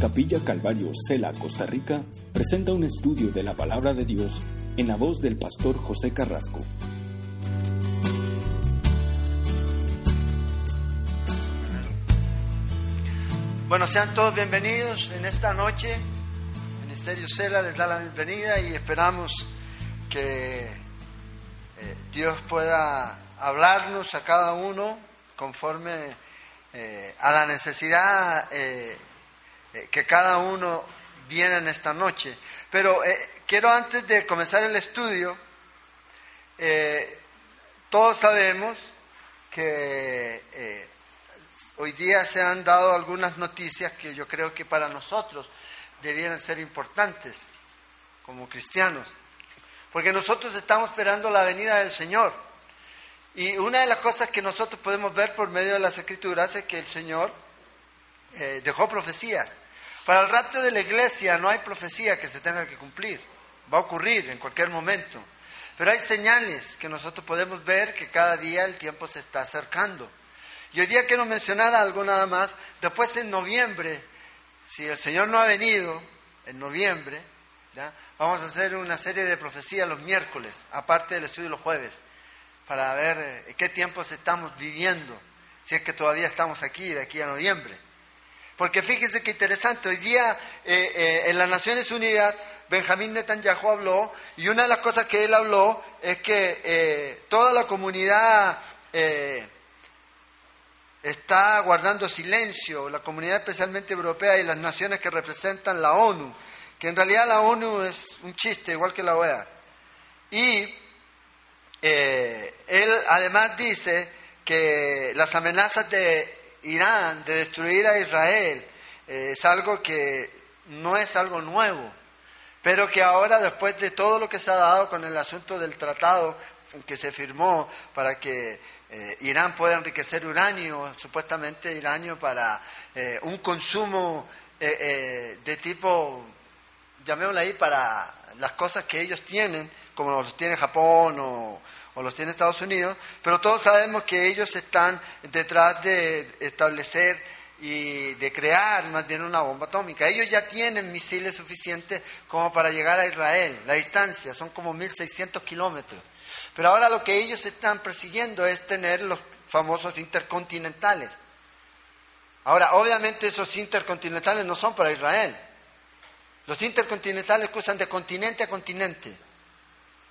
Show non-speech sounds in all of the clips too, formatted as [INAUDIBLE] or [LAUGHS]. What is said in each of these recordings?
Capilla Calvario, Cela, Costa Rica, presenta un estudio de la palabra de Dios en la voz del pastor José Carrasco. Bueno, sean todos bienvenidos en esta noche. Ministerio Cela les da la bienvenida y esperamos que eh, Dios pueda hablarnos a cada uno conforme eh, a la necesidad eh, eh, que cada uno viene en esta noche. Pero eh, quiero antes de comenzar el estudio, eh, todos sabemos que hoy día se han dado algunas noticias que yo creo que para nosotros debieran ser importantes como cristianos, porque nosotros estamos esperando la venida del Señor. Y una de las cosas que nosotros podemos ver por medio de las escrituras es que el Señor dejó profecías. Para el rapto de la iglesia no hay profecía que se tenga que cumplir. Va a ocurrir en cualquier momento. Pero hay señales que nosotros podemos ver que cada día el tiempo se está acercando. Y hoy día quiero mencionar algo nada más. Después en noviembre, si el Señor no ha venido, en noviembre, vamos a hacer una serie de profecías los miércoles, aparte del estudio los jueves, para ver eh, qué tiempos estamos viviendo, si es que todavía estamos aquí, de aquí a noviembre. Porque fíjense qué interesante, hoy día eh, eh, en las Naciones Unidas Benjamín Netanyahu habló y una de las cosas que él habló es que eh, toda la comunidad está guardando silencio, la comunidad especialmente europea y las naciones que representan la ONU, que en realidad la ONU es un chiste igual que la OEA. Y él además dice que las amenazas de Irán de destruir a Israel eh, es algo que no es algo nuevo, pero que ahora después de todo lo que se ha dado con el asunto del tratado que se firmó para que eh, Irán pueda enriquecer uranio, supuestamente uranio para eh, un consumo de tipo, llamémoslo ahí, para las cosas que ellos tienen, como los tiene Japón o, o los tiene Estados Unidos, pero todos sabemos que ellos están detrás de establecer y de crear más bien una bomba atómica. Ellos ya tienen misiles suficientes como para llegar a Israel. La distancia son como 1.600 kilómetros. Pero ahora lo que ellos están persiguiendo es tener los famosos intercontinentales. Ahora, obviamente esos intercontinentales no son para Israel. Los intercontinentales cruzan de continente a continente.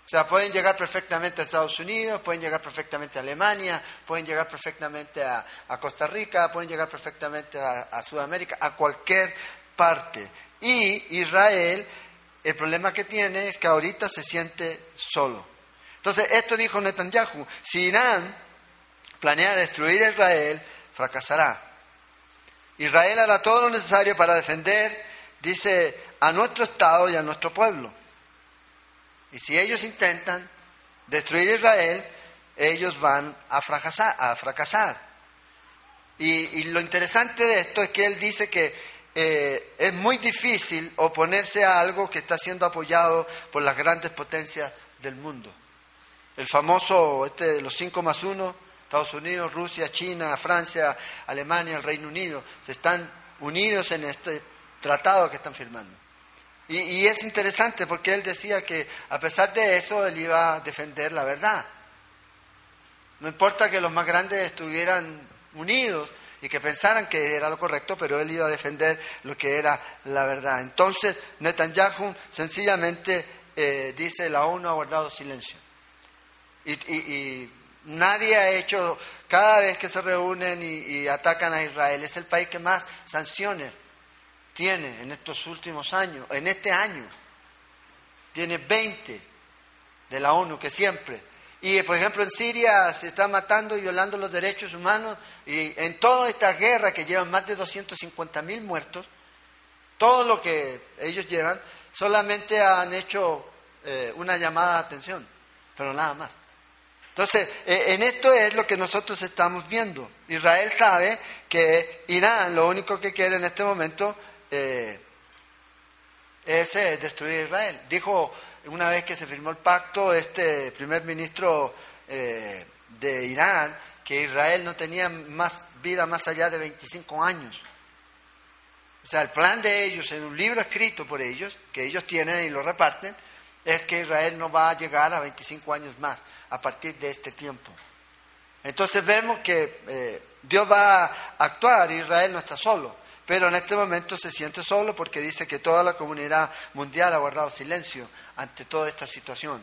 O sea, pueden llegar perfectamente a Estados Unidos, pueden llegar perfectamente a Alemania, pueden llegar perfectamente a, Costa Rica, pueden llegar perfectamente a, Sudamérica, a cualquier parte. Y Israel, el problema que tiene es que ahorita se siente solo. Entonces, esto dijo Netanyahu, si Irán planea destruir a Israel, fracasará. Israel hará todo lo necesario para defender, dice, a nuestro Estado y a nuestro pueblo. Y si ellos intentan destruir Israel, ellos van a fracasar. Y, lo interesante de esto es que él dice que eh, es muy difícil oponerse a algo que está siendo apoyado por las grandes potencias del mundo. El famoso, este de los 5 más 1, Estados Unidos, Rusia, China, Francia, Alemania, el Reino Unido, se están unidos en este tratado que están firmando. Y, es interesante porque él decía que a pesar de eso, él iba a defender la verdad. No importa que los más grandes estuvieran unidos y que pensaran que era lo correcto, pero él iba a defender lo que era la verdad. Entonces, Netanyahu sencillamente eh, dice, la ONU ha guardado silencio. Y, nadie ha hecho, cada vez que se reúnen y atacan a Israel, es el país que más sanciones tiene en estos últimos años, en este año, tiene 20 de la ONU que siempre. Y por ejemplo en Siria se está matando y violando los derechos humanos y en toda esta guerra que llevan más de 250 mil muertos, todo lo que ellos llevan, solamente han hecho eh, una llamada de atención, pero nada más. Entonces, eh, en esto es lo que nosotros estamos viendo. Israel sabe que Irán lo único que quiere en este momento eh, es destruir Israel. Dijo una vez que se firmó el pacto este primer ministro eh, de Irán que Israel no tenía más vida más allá de 25 años. o sea, el plan de ellos en un libro escrito por ellos, que ellos tienen y lo reparten, es que Israel no va a llegar a 25 años más a partir de este tiempo. Entonces vemos que eh, Dios va a actuar, Israel no está solo, pero en este momento se siente solo porque dice que toda la comunidad mundial ha guardado silencio ante toda esta situación.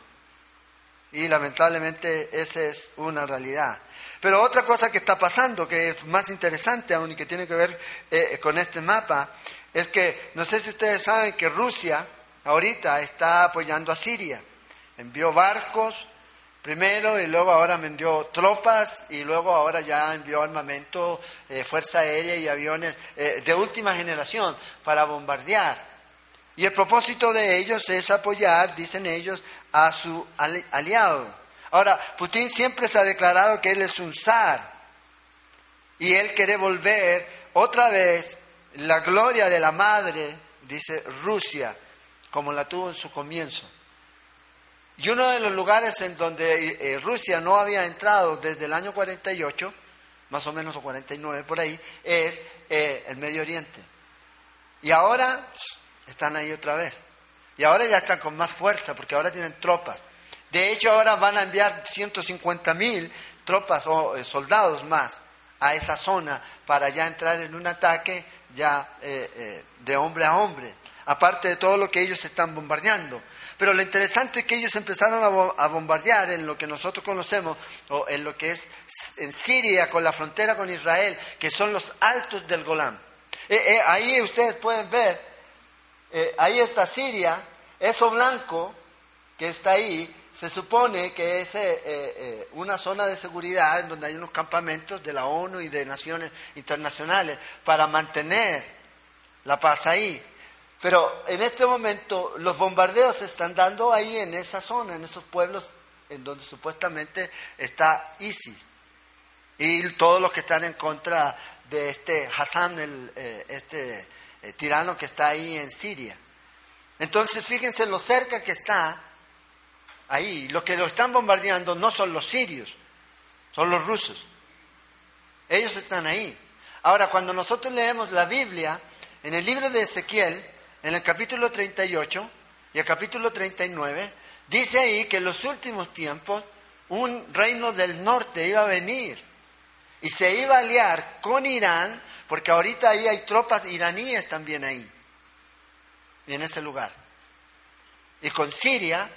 Y lamentablemente esa es una realidad. Pero otra cosa que está pasando, que es más interesante aún y que tiene que ver eh, con este mapa, es que no sé si ustedes saben que Rusia ahorita está apoyando a Siria. Envió barcos primero y luego ahora envió tropas y luego ahora ya envió armamento, eh, fuerza aérea y aviones eh, de última generación para bombardear. Y el propósito de ellos es apoyar, dicen ellos, a su aliado. Ahora, Putin siempre se ha declarado que él es un zar y él quiere volver otra vez la gloria de la madre, dice Rusia, como la tuvo en su comienzo. Y uno de los lugares en donde eh, Rusia no había entrado desde el año 48, más o menos o 49 por ahí, es eh, el Medio Oriente. Y ahora están ahí otra vez. Y ahora ya están con más fuerza porque ahora tienen tropas. De hecho, ahora van a enviar 150 mil tropas o eh, soldados más a esa zona para ya entrar en un ataque ya eh, eh, de hombre a hombre, aparte de todo lo que ellos están bombardeando. Pero lo interesante es que ellos empezaron a, bombardear en lo que nosotros conocemos, o en lo que es en Siria, con la frontera con Israel, que son los altos del Golán. ahí ustedes pueden ver, ahí está Siria, eso blanco que está ahí, se supone que es eh, eh, una zona de seguridad en donde hay unos campamentos de la ONU y de naciones internacionales para mantener la paz ahí. Pero en este momento los bombardeos se están dando ahí en esa zona, en esos pueblos en donde supuestamente está ISIS y todos los que están en contra de este Hassan, el, eh, este tirano que está ahí en Siria. Entonces fíjense lo cerca que está ahí. Los que lo están bombardeando no son los sirios, son los rusos. Ellos están ahí. Ahora, cuando nosotros leemos la Biblia, en el libro de Ezequiel, en el capítulo 38 y el capítulo 39, dice ahí que en los últimos tiempos un reino del norte iba a venir y se iba a aliar con Irán, porque ahorita ahí hay tropas iraníes también ahí, en ese lugar. Y con Siria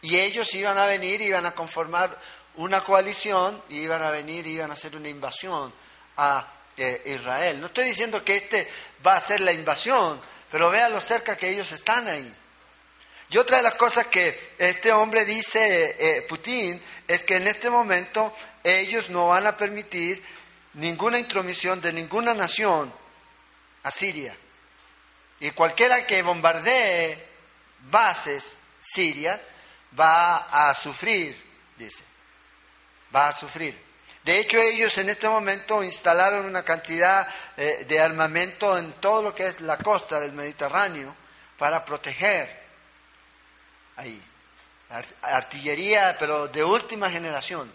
y ellos iban a venir, iban a conformar una coalición, y iban a venir, iban a hacer una invasión a eh, Israel. No estoy diciendo que este va a ser la invasión, pero vean lo cerca que ellos están ahí. Y otra de las cosas que este hombre dice, eh, Putin, es que en este momento ellos no van a permitir ninguna intromisión de ninguna nación a Siria. Y cualquiera que bombardee bases sirias va a sufrir, dice, va a sufrir. De hecho, ellos en este momento instalaron una cantidad eh, de armamento en todo lo que es la costa del Mediterráneo para proteger ahí. Artillería, pero de última generación.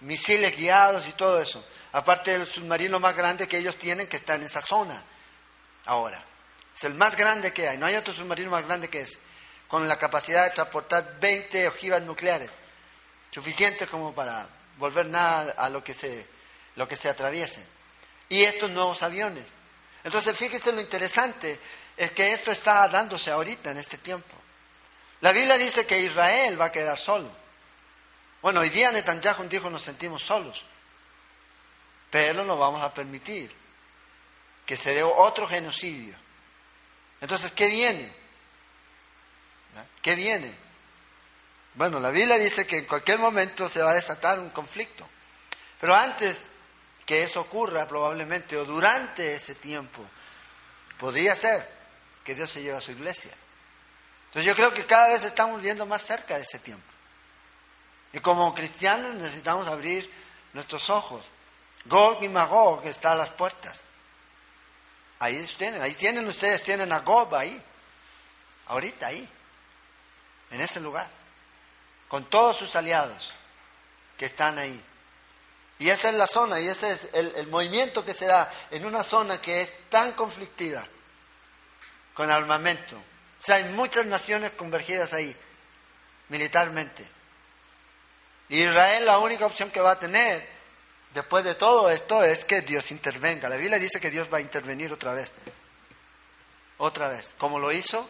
Misiles guiados y todo eso. Aparte del submarino más grande que ellos tienen que está en esa zona ahora. Es el más grande que hay. No hay otro submarino más grande que ese con la capacidad de transportar 20 ojivas nucleares, suficientes como para volver nada a lo que se, lo que se atraviese. Y estos nuevos aviones. Entonces, fíjense lo interesante, es que esto está dándose ahorita, en este tiempo. La Biblia dice que Israel va a quedar solo. Bueno, hoy día Netanyahu dijo nos sentimos solos, pero no vamos a permitir que se dé otro genocidio. Entonces, ¿qué viene? ¿Qué viene? Bueno, la Biblia dice que en cualquier momento se va a desatar un conflicto. Pero antes que eso ocurra, probablemente, o durante ese tiempo, podría ser que Dios se lleve a su iglesia. Entonces yo creo que cada vez estamos viendo más cerca de ese tiempo. Y como cristianos necesitamos abrir nuestros ojos. Gog y Magog está a las puertas. Ahí tienen, ahí tienen ustedes, tienen a Gog ahí. Ahorita ahí en ese lugar, con todos sus aliados que están ahí. Y esa es la zona, y ese es el, movimiento que se da en una zona que es tan conflictiva, con armamento. O sea, hay muchas naciones convergidas ahí, militarmente. Israel la única opción que va a tener después de todo esto es que Dios intervenga. La Biblia dice que Dios va a intervenir otra vez. Otra vez, como lo hizo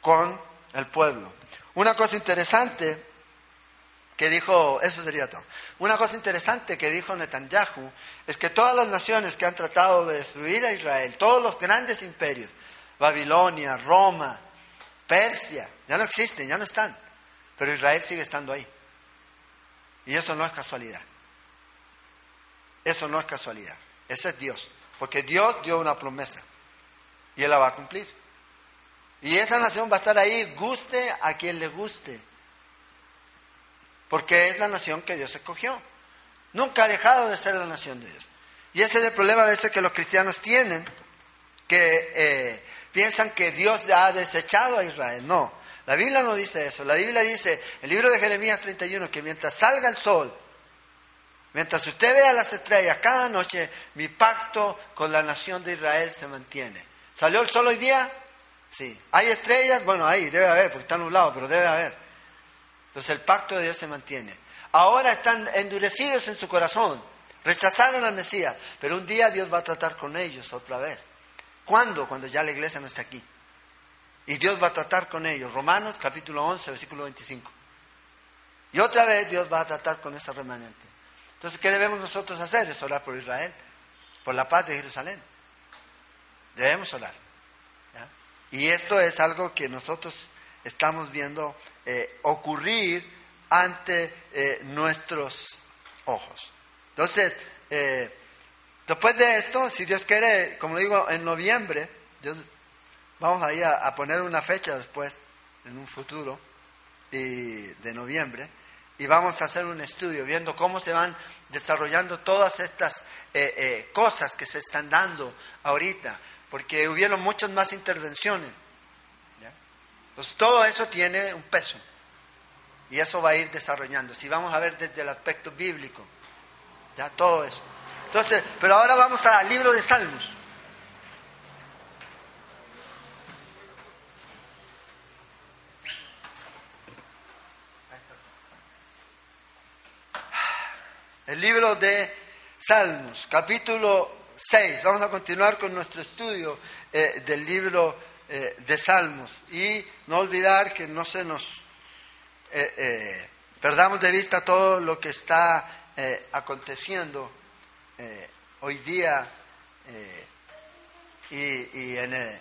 con el pueblo. Una cosa interesante que dijo, eso sería todo. Una cosa interesante que dijo Netanyahu es que todas las naciones que han tratado de destruir a Israel, todos los grandes imperios, Babilonia, Roma, Persia, ya no existen, ya no están, pero Israel sigue estando ahí. Y eso no es casualidad. Eso no es casualidad. Ese es Dios. Porque Dios dio una promesa y Él la va a cumplir. Y esa nación va a estar ahí, guste a quien le guste. Porque es la nación que Dios escogió. Nunca ha dejado de ser la nación de Dios. Y ese es el problema a veces que los cristianos tienen, que eh, piensan que Dios ha desechado a Israel. No, la Biblia no dice eso. La Biblia dice, el libro de Jeremías 31, que mientras salga el sol, mientras usted vea las estrellas cada noche, mi pacto con la nación de Israel se mantiene. ¿Salió el sol hoy día? Sí. ¿Hay estrellas? Bueno, ahí debe haber, porque está nublado, pero debe haber. Entonces el pacto de Dios se mantiene. Ahora están endurecidos en su corazón, rechazaron al Mesías, pero un día Dios va a tratar con ellos otra vez. ¿Cuándo? Cuando ya la iglesia no está aquí. Y Dios va a tratar con ellos. Romanos capítulo 11, versículo 25. Y otra vez Dios va a tratar con esa remanente. Entonces, ¿qué debemos nosotros hacer? Es orar por Israel, por la paz de Jerusalén. Debemos orar. Y esto es algo que nosotros estamos viendo eh, ocurrir ante eh, nuestros ojos. Entonces, eh, después de esto, si Dios quiere, como digo, en noviembre, vamos ahí a, poner una fecha después, en un futuro, de noviembre, y vamos a hacer un estudio viendo cómo se van desarrollando todas estas cosas que se están dando ahorita porque hubieron muchas más intervenciones. Entonces, todo eso tiene un peso. Y eso va a ir desarrollando. Si vamos a ver desde el aspecto bíblico, ya todo eso. Entonces, pero ahora vamos al libro de Salmos. El libro de Salmos, capítulo 6. Vamos a continuar con nuestro estudio eh, del libro eh, de Salmos y no olvidar que no se nos eh, perdamos de vista todo lo que está aconteciendo hoy día y, en, el,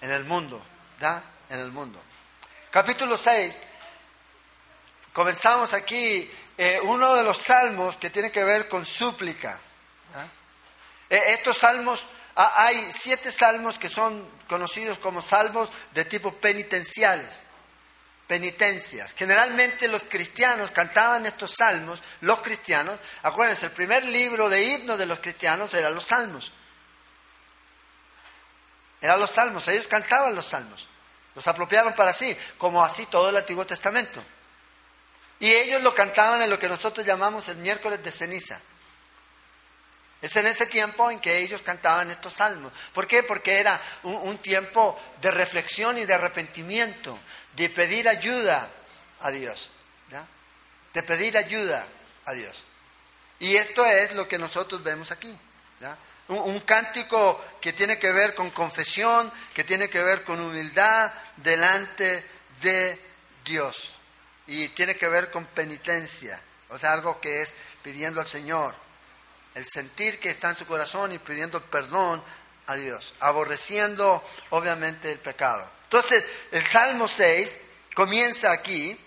en, el, mundo, ¿da? En el mundo. Capítulo 6. Comenzamos aquí uno de los salmos que tiene que ver con súplica. Eh, estos salmos, hay siete salmos que son conocidos como salmos de tipo penitenciales, penitencias. Generalmente los cristianos cantaban estos salmos, los cristianos, acuérdense, el primer libro de himno de los cristianos era los salmos. Eran los salmos, ellos cantaban los salmos, los apropiaron para sí, como así todo el Antiguo Testamento. Y ellos lo cantaban en lo que nosotros llamamos el miércoles de ceniza. Es en ese tiempo en que ellos cantaban estos salmos. ¿Por qué? Porque era un, tiempo de reflexión y de arrepentimiento, de pedir ayuda a Dios. De pedir ayuda a Dios. Y esto es lo que nosotros vemos aquí. Un, un, cántico que tiene que ver con confesión, que tiene que ver con humildad delante de Dios. Y tiene que ver con penitencia. O sea, algo que es pidiendo al Señor el sentir que está en su corazón y pidiendo perdón a Dios, aborreciendo obviamente el pecado. Entonces, el Salmo 6 comienza aquí,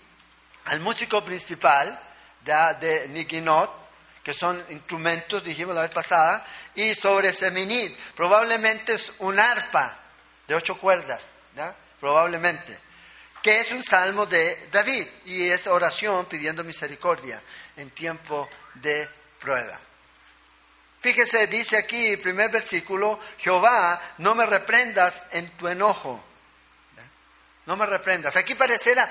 al músico principal de, de Nikinot, que son instrumentos, dijimos la vez pasada, y sobre Seminit, probablemente es un arpa de ocho cuerdas, probablemente, que es un salmo de David, y es oración pidiendo misericordia en tiempo de prueba. Fíjese, dice aquí, primer versículo, Jehová, no me reprendas en tu enojo. No me reprendas. Aquí pareciera,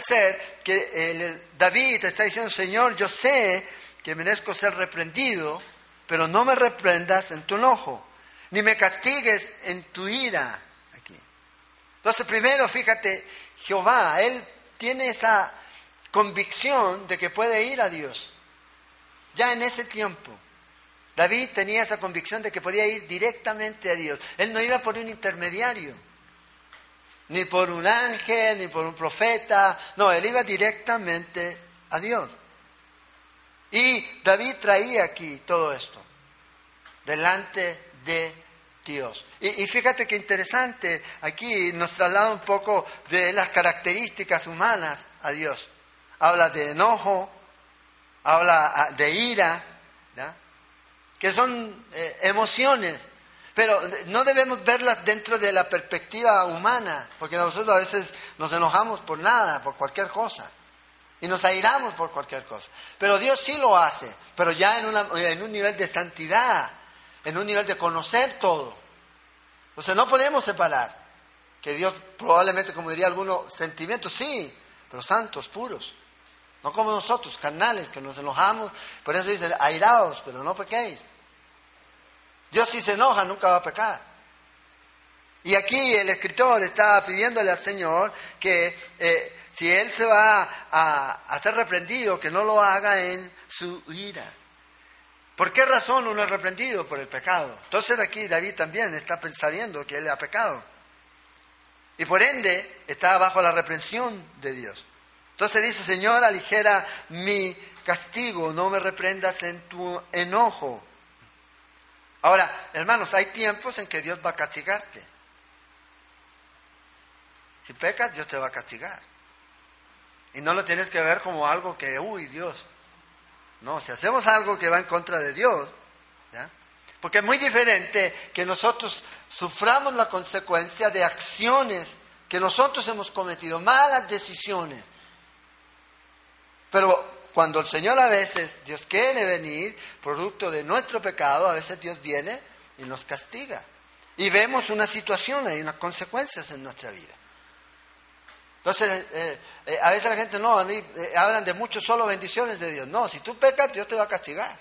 ser que David está diciendo, Señor, yo sé que merezco ser reprendido, pero no me reprendas en tu enojo, ni me castigues en tu ira. Aquí. Entonces, primero, fíjate, Jehová, Él tiene esa convicción de que puede ir a Dios. Ya en ese tiempo, David tenía esa convicción de que podía ir directamente a Dios. Él no iba por un intermediario, ni por un ángel, ni por un profeta. No, él iba directamente a Dios. Y David traía aquí todo esto, delante de Dios. Y, fíjate qué interesante, aquí nos traslada un poco de las características humanas a Dios. Habla de enojo, habla ah, de ira, que son eh, emociones, pero no debemos verlas dentro de la perspectiva humana, porque nosotros a veces nos enojamos por nada, por cualquier cosa, y nos airamos por cualquier cosa. Pero Dios sí lo hace, pero ya en, en un nivel de santidad, en un nivel de conocer todo. O sea, no podemos separar que Dios probablemente, como diría alguno, sentimientos, sí, pero santos, puros. No como nosotros, carnales, que nos enojamos. Por eso dice, airaos, pero no pequéis. Dios si se enoja nunca va a pecar. Y aquí el escritor está pidiéndole al Señor que eh, si Él se va a, a, ser reprendido, que no lo haga en su ira. ¿Por qué razón uno es reprendido? Por el pecado. Entonces aquí David también está sabiendo que él ha pecado. Y por ende está bajo la reprensión de Dios. Entonces dice, Señor, aligera mi castigo, no me reprendas en tu enojo. Ahora, hermanos, hay tiempos en que Dios va a castigarte. Si pecas, Dios te va a castigar. Y no lo tienes que ver como algo que, uy, Dios. No, si hacemos algo que va en contra de Dios, porque es muy diferente que nosotros suframos la consecuencia de acciones que nosotros hemos cometido, malas decisiones, pero cuando el Señor a veces, Dios quiere venir, producto de nuestro pecado, a veces Dios viene y nos castiga. Y vemos una situación, hay unas consecuencias en nuestra vida. Entonces, eh, eh, a veces la gente no, a mí eh, hablan de mucho solo bendiciones de Dios. No, si tú pecas, Dios te va a castigar.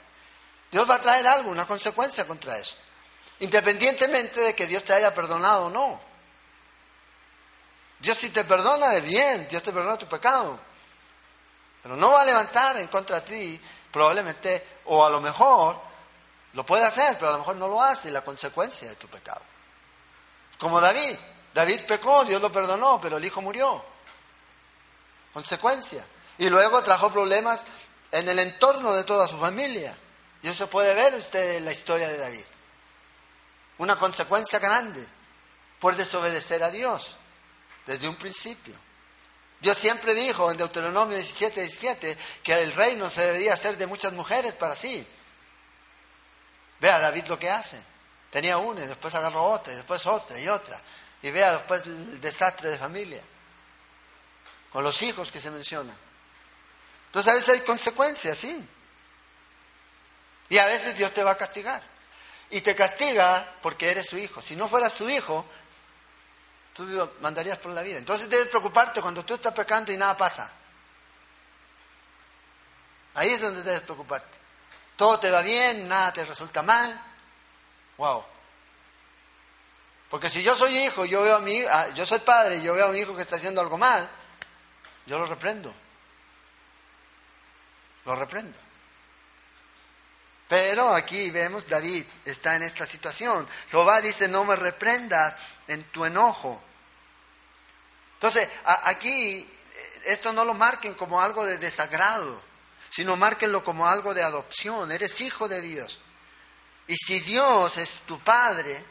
Dios va a traer algo, una consecuencia contra eso. Independientemente de que Dios te haya perdonado o no. Dios si te perdona, es bien, Dios te perdona tu pecado. Pero no va a levantar en contra de ti, probablemente, o a lo mejor lo puede hacer, pero a lo mejor no lo hace, la consecuencia de tu pecado. Como David. David pecó, Dios lo perdonó, pero el hijo murió. Consecuencia. Y luego trajo problemas en el entorno de toda su familia. Y eso puede ver usted en la historia de David. Una consecuencia grande por desobedecer a Dios desde un principio. Dios siempre dijo en Deuteronomio 17, 17 que el reino se debería hacer de muchas mujeres para sí. Vea David lo que hace. Tenía una y después agarró otra y después otra y otra. Y vea después el desastre de familia. Con los hijos que se mencionan. Entonces a veces hay consecuencias, sí. Y a veces Dios te va a castigar. Y te castiga porque eres su hijo. Si no fuera su hijo, tú mandarías por la vida. Entonces debes preocuparte cuando tú estás pecando y nada pasa. Ahí es donde debes preocuparte. Todo te va bien, nada te resulta mal. Wow. Porque si yo soy hijo, yo veo a mi, ah, yo soy padre, yo veo a mi hijo que está haciendo algo mal, yo lo reprendo. Lo reprendo. Pero aquí vemos, David está en esta situación. Jehová dice, no me reprendas en tu enojo. Entonces, aquí eh, esto no lo marquen como algo de desagrado, sino márquenlo como algo de adopción. Eres hijo de Dios. Y si Dios es tu padre,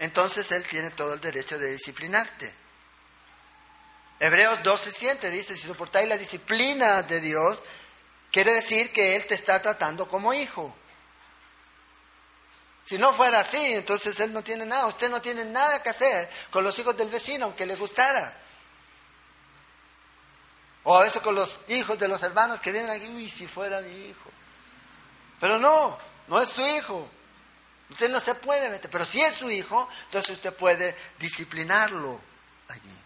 entonces Él tiene todo el derecho de disciplinarte. Hebreos 12:7 dice, si soportáis la disciplina de Dios, quiere decir que Él te está tratando como hijo. Si no fuera así, entonces Él no tiene nada, usted no tiene nada que hacer con los hijos del vecino, aunque le gustara. O a veces con los hijos de los hermanos que vienen aquí, uy, si fuera mi hijo. Pero no, no es su hijo. Usted no se puede meter, pero si es su hijo, entonces usted puede disciplinarlo allí.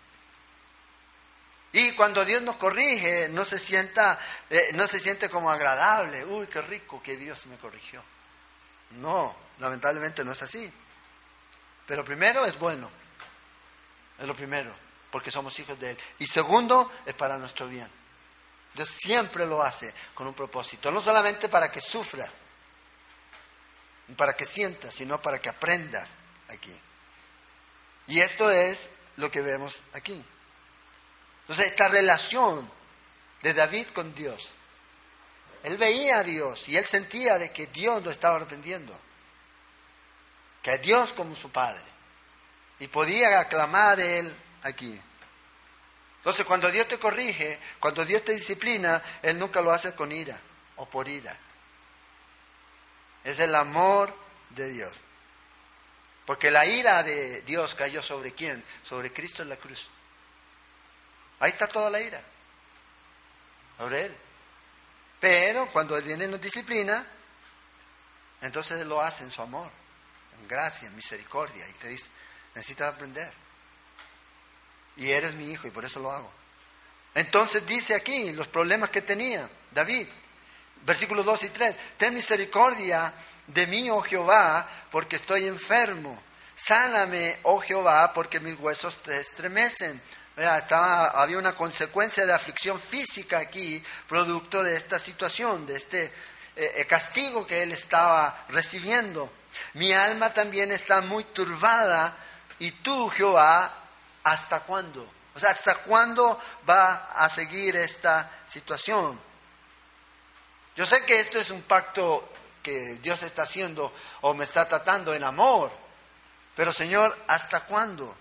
Y cuando Dios nos corrige, no se, sienta, eh, no se siente como agradable. Uy, qué rico que Dios me corrigió. No, lamentablemente no es así. Pero primero es bueno. Es lo primero, porque somos hijos de Él. Y segundo, es para nuestro bien. Dios siempre lo hace con un propósito. No solamente para que sufra, para que sienta, sino para que aprenda aquí. Y esto es lo que vemos aquí. Entonces, esta relación de David con Dios, él veía a Dios y él sentía de que Dios lo estaba arrepentiendo, que a Dios como su Padre, y podía aclamar él aquí. Entonces, cuando Dios te corrige, cuando Dios te disciplina, Él nunca lo hace con ira o por ira. Es el amor de Dios. Porque la ira de Dios cayó sobre quién? Sobre Cristo en la cruz. Ahí está toda la ira. Sobre Él. Pero cuando Él viene y nos disciplina, entonces Él lo hace en su amor, gracia, misericordia. Y te dice, necesitas aprender. Y eres mi hijo y por eso lo hago. Entonces dice aquí los problemas que tenía David. Versículos 2 y 3. Ten misericordia de mí, oh Jehová, porque estoy enfermo. Sáname, oh Jehová, porque mis huesos te estremecen. Había una consecuencia de aflicción física aquí, producto de esta situación, de este eh, eh, castigo que él estaba recibiendo. Mi alma también está muy turbada, y tú, Jehová, ¿hasta cuándo? O sea, ¿hasta cuándo va a seguir esta situación? Yo sé que esto es un pacto que Dios está haciendo o me está tratando en amor. Pero Señor, ¿hasta cuándo?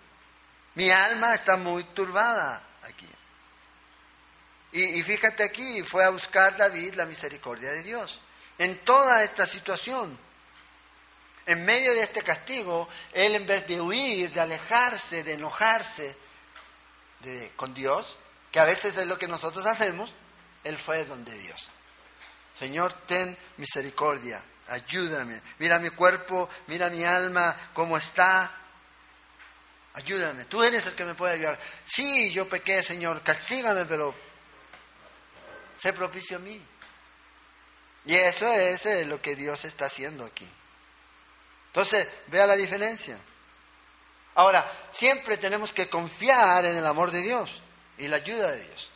Mi alma está muy turbada aquí. Y, fíjate aquí, fue a buscar David la misericordia de Dios. En toda esta situación, en medio de este castigo, él en vez de huir, de alejarse, de enojarse con Dios, que a veces es lo que nosotros hacemos, él fue donde Dios. Señor, ten misericordia, ayúdame. Mira mi cuerpo, mira mi alma, cómo está. Ayúdame, tú eres el que me puede ayudar. Sí, yo pequé, Señor, castígame, pero sé propicio a mí. Y eso es eh, lo que Dios está haciendo aquí. Entonces, vea la diferencia. Ahora, siempre tenemos que confiar en el amor de Dios y la ayuda de Dios.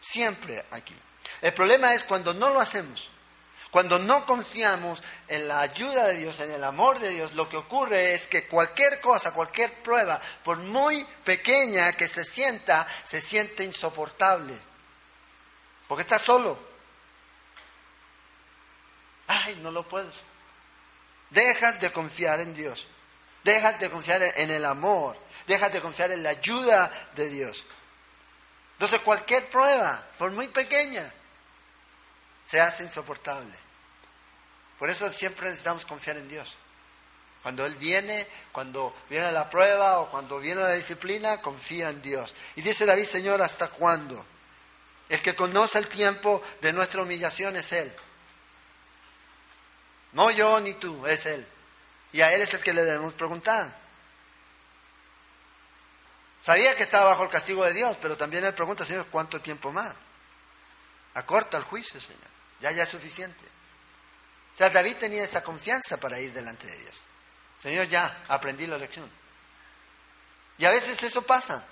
Siempre aquí. El problema es cuando no lo hacemos. Cuando no confiamos en la ayuda de Dios, en el amor de Dios, lo que ocurre es que cualquier cosa, cualquier prueba, por muy pequeña que se sienta, se siente insoportable. Porque está solo. Ay, no lo puedo. Dejas de confiar en Dios. Dejas de confiar en el amor. Dejas de confiar en la ayuda de Dios. Entonces cualquier prueba, por muy pequeña, se hace insoportable. Por eso siempre necesitamos confiar en Dios. Cuando Él viene, cuando viene la prueba o cuando viene la disciplina, confía en Dios. Y dice David, Señor, ¿hasta cuándo? El que conoce el tiempo de nuestra humillación es Él. No yo ni tú, es Él. Y a Él es el que le debemos preguntar. Sabía que estaba bajo el castigo de Dios, pero también Él pregunta, Señor, ¿cuánto tiempo más? Acorta el juicio, Señor. Ya, ya es suficiente. O sea, David tenía esa confianza para ir delante de Dios. Señor, ya aprendí la lección. Y a veces eso pasa.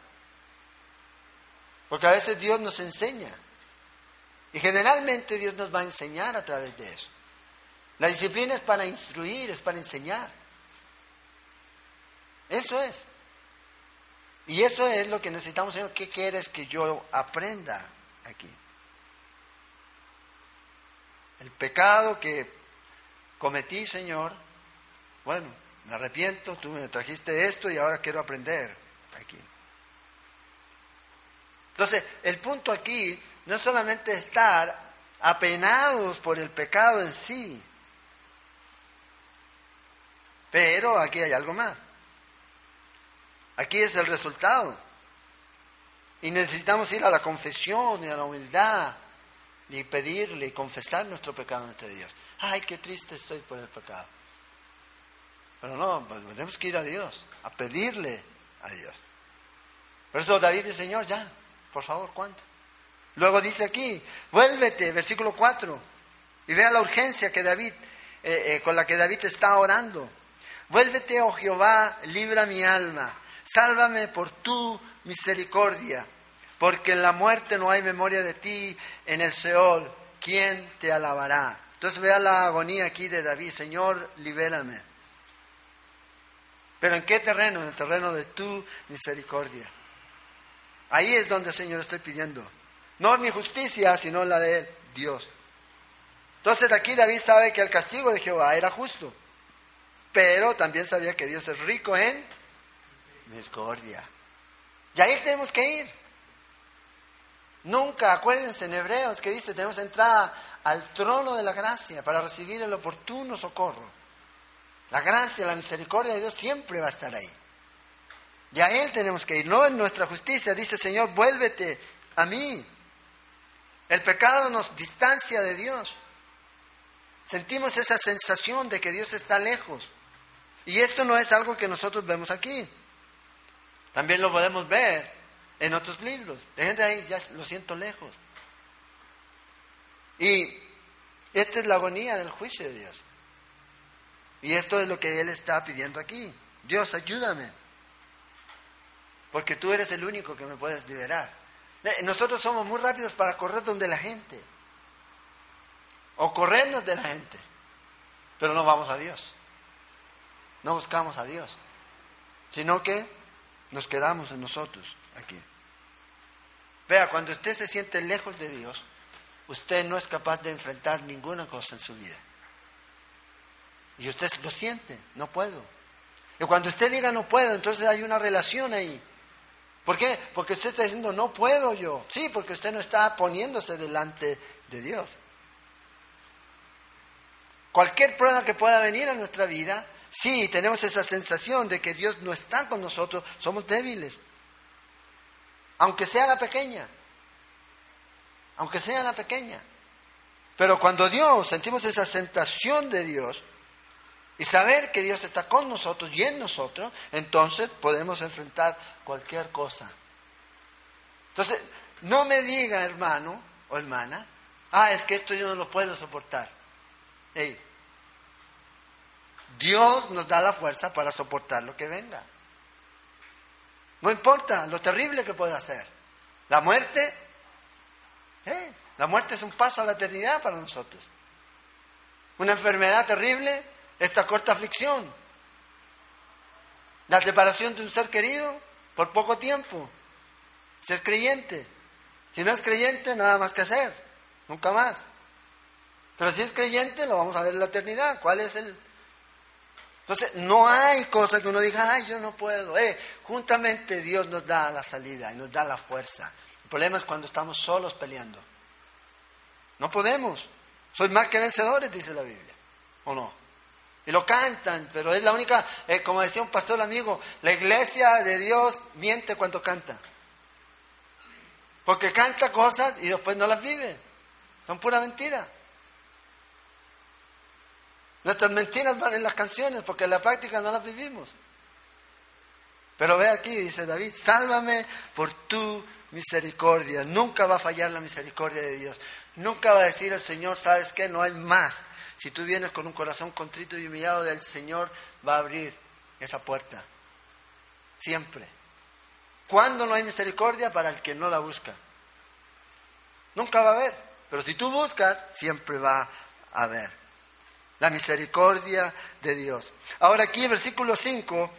Porque a veces Dios nos enseña. Y generalmente Dios nos va a enseñar a través de eso. La disciplina es para instruir, es para enseñar. Eso es. Y eso es lo que necesitamos, Señor. ¿Qué quieres que yo aprenda aquí? el pecado que cometí, Señor, bueno, me arrepiento, tú me trajiste esto y ahora quiero aprender aquí. Entonces, el punto aquí no es solamente estar apenados por el pecado en sí, pero aquí hay algo más. Aquí es el resultado. Y necesitamos ir a la confesión y a la humildad y pedirle y confesar nuestro pecado ante Dios. Ay, qué triste estoy por el pecado. Pero no, pues tenemos que ir a Dios, a pedirle a Dios. Por eso David dice, Señor, ya, Por favor, ¿cuánto? Luego dice aquí, vuélvete, versículo 4, y vea la urgencia que David, eh, eh, con la que David está orando. Vuélvete, oh Jehová, libra mi alma, sálvame por tu misericordia, porque en la muerte no hay memoria de ti, en el Seol, ¿quién te alabará? Entonces vea la agonía aquí de David, Señor, libérame. Pero ¿en qué terreno? En el terreno de tu misericordia. Ahí es donde, Señor, estoy pidiendo. No mi justicia, sino la de Dios. Entonces aquí David sabe que el castigo de Jehová era justo. Pero también sabía que Dios es rico en misericordia. Y ahí tenemos que ir. Nunca, acuérdense en Hebreos que dice, tenemos entrada al trono de la gracia para recibir el oportuno socorro. La gracia, la misericordia de Dios siempre va a estar ahí. Y a Él tenemos que ir, no en nuestra justicia. Dice, Señor, vuélvete a mí. El pecado nos distancia de Dios. Sentimos esa sensación de que Dios está lejos. Y esto no es algo que nosotros vemos aquí. También lo podemos ver en otros libros. De gente ahí, ya lo siento lejos. Y esta es la agonía del juicio de Dios. Y esto es lo que Él está pidiendo aquí. Dios, ayúdame. Porque tú eres el único que me puedes liberar. Eh, nosotros somos muy rápidos para correr donde la gente. O corrernos de la gente. Pero no vamos a Dios. No buscamos a Dios. Sino que nos quedamos en nosotros aquí. Vea, cuando usted se siente lejos de Dios, usted no es capaz de enfrentar ninguna cosa en su vida. Y usted lo siente, no puedo. Y cuando usted diga no puedo, entonces hay una relación ahí. ¿Por qué? Porque usted está diciendo no puedo yo. Sí, porque usted no está poniéndose delante de Dios. Cualquier prueba que pueda venir a nuestra vida, sí, tenemos esa sensación de que Dios no está con nosotros, somos débiles. Aunque sea la pequeña. Aunque sea la pequeña. Pero cuando Dios, sentimos esa sensación de Dios, y saber que Dios está con nosotros y en nosotros, entonces podemos enfrentar cualquier cosa. Entonces, no me diga, hermano o hermana, ah, es que esto yo no lo puedo soportar. Dios nos da la fuerza para soportar lo que venga. No importa lo terrible que pueda ser. La muerte, la muerte es un paso a la eternidad para nosotros. Una enfermedad terrible, esta corta aflicción. La separación de un ser querido por poco tiempo. Si es creyente. Si no es creyente, nada más que hacer. Nunca más. Pero si es creyente, lo vamos a ver en la eternidad. ¿Cuál es el...? Entonces, no hay cosa que uno diga, ay, yo no puedo. Eh, juntamente Dios nos da la salida y nos da la fuerza. El problema es cuando estamos solos peleando. No podemos. Soy más que vencedores, dice la Biblia. ¿O no? Y lo cantan, pero es la única, eh, como decía un pastor amigo, la iglesia de Dios miente cuando canta. Porque canta cosas y después no las vive. Son pura mentira. Nuestras mentiras van en las canciones porque en la práctica no las vivimos. Pero ve aquí, dice David, sálvame por tu misericordia. Nunca va a fallar la misericordia de Dios. Nunca va a decir el Señor, ¿sabes qué? No hay más. Si tú vienes con un corazón contrito y humillado del Señor, va a abrir esa puerta. Siempre. ¿Cuándo no hay misericordia? Para el que no la busca. Nunca va a haber. Pero si tú buscas, siempre va a haber. La misericordia de Dios. Ahora aquí, versículo 5,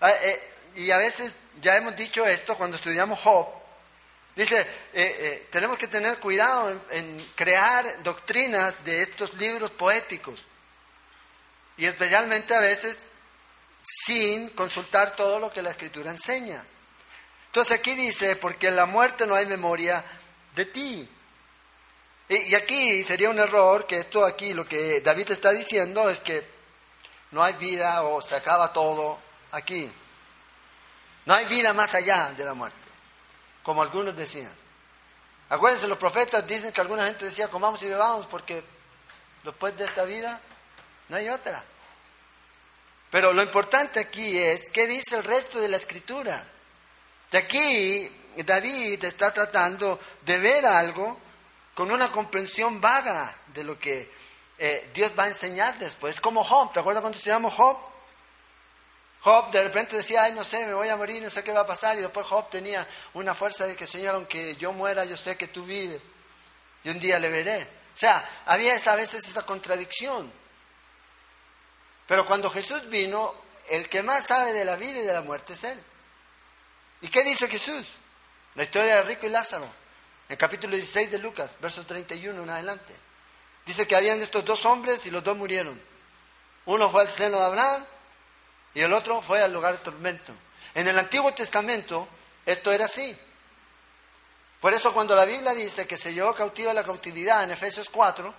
ah, eh, y a veces ya hemos dicho esto cuando estudiamos Job, Dice, eh, eh, tenemos que tener cuidado en, crear doctrinas de estos libros poéticos. Y especialmente a veces sin consultar todo lo que la escritura enseña. Entonces aquí dice, porque en la muerte no hay memoria de ti. Y, aquí sería un error que esto aquí, lo que David está diciendo es que no hay vida o se acaba todo aquí. No hay vida más allá de la muerte como algunos decían. Acuérdense, los profetas dicen que alguna gente decía, comamos y bebamos porque después de esta vida no hay otra. Pero lo importante aquí es qué dice el resto de la escritura. De aquí David está tratando de ver algo con una comprensión vaga de lo que eh, Dios va a enseñar después. Como Job, ¿te acuerdas cuando estudiamos Job? Job de repente decía, ay, no sé, me voy a morir, no sé qué va a pasar. Y después Job tenía una fuerza de que, Señor, aunque yo muera, yo sé que tú vives. Y un día le veré. O sea, había esa, a veces esa contradicción. Pero cuando Jesús vino, el que más sabe de la vida y de la muerte es Él. ¿Y qué dice Jesús? La historia de Rico y Lázaro, en capítulo 16 de Lucas, verso 31 en adelante. Dice que habían estos dos hombres y los dos murieron. Uno fue al seno de Abraham y el otro fue al lugar de tormento. En el Antiguo Testamento esto era así. Por eso cuando la Biblia dice que se llevó cautiva la cautividad en Efesios 4,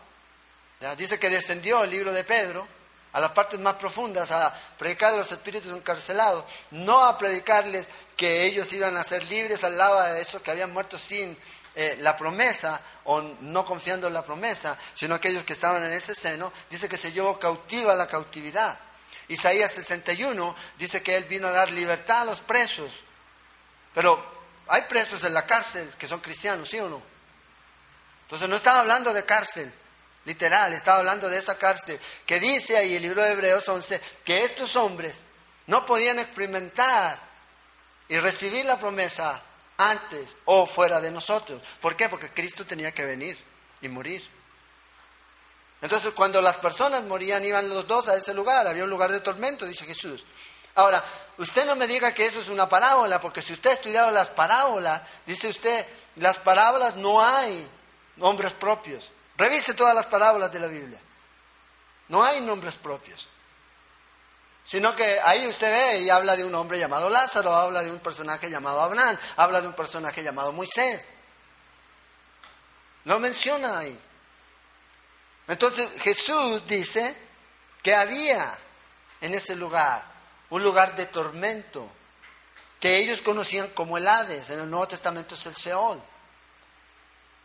dice que descendió el libro de Pedro a las partes más profundas a predicar a los espíritus encarcelados, no a predicarles que ellos iban a ser libres al lado de esos que habían muerto sin eh, la promesa o no confiando en la promesa, sino aquellos que estaban en ese seno, dice que se llevó cautiva la cautividad. Isaías 61 dice que Él vino a dar libertad a los presos. Pero hay presos en la cárcel que son cristianos, ¿sí o no? Entonces no estaba hablando de cárcel, literal, estaba hablando de esa cárcel que dice ahí el libro de Hebreos 11 que estos hombres no podían experimentar y recibir la promesa antes o fuera de nosotros. ¿Por qué? Porque Cristo tenía que venir y morir. Entonces cuando las personas morían iban los dos a ese lugar, había un lugar de tormento, dice Jesús. Ahora, usted no me diga que eso es una parábola, porque si usted ha estudiado las parábolas, dice usted, las parábolas no hay nombres propios. Revise todas las parábolas de la Biblia. No hay nombres propios. Sino que ahí usted ve y habla de un hombre llamado Lázaro, habla de un personaje llamado Abraham, habla de un personaje llamado Moisés. No menciona ahí. Entonces Jesús dice que había en ese lugar un lugar de tormento que ellos conocían como el Hades, en el Nuevo Testamento es el Seol.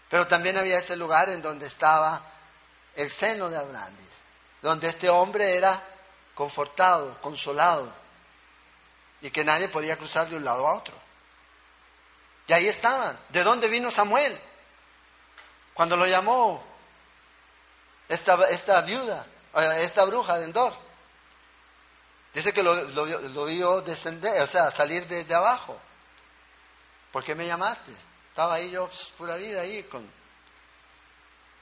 Pero también había ese lugar en donde estaba el seno de Abraham, donde este hombre era confortado, consolado, y que nadie podía cruzar de un lado a otro. Y ahí estaban. ¿De dónde vino Samuel? Cuando lo llamó esta, esta viuda, eh, esta bruja de Endor. Dice que lo, lo, vio descender, o sea, salir desde abajo. ¿Por qué me llamaste? Estaba ahí yo, pues, pura vida, ahí con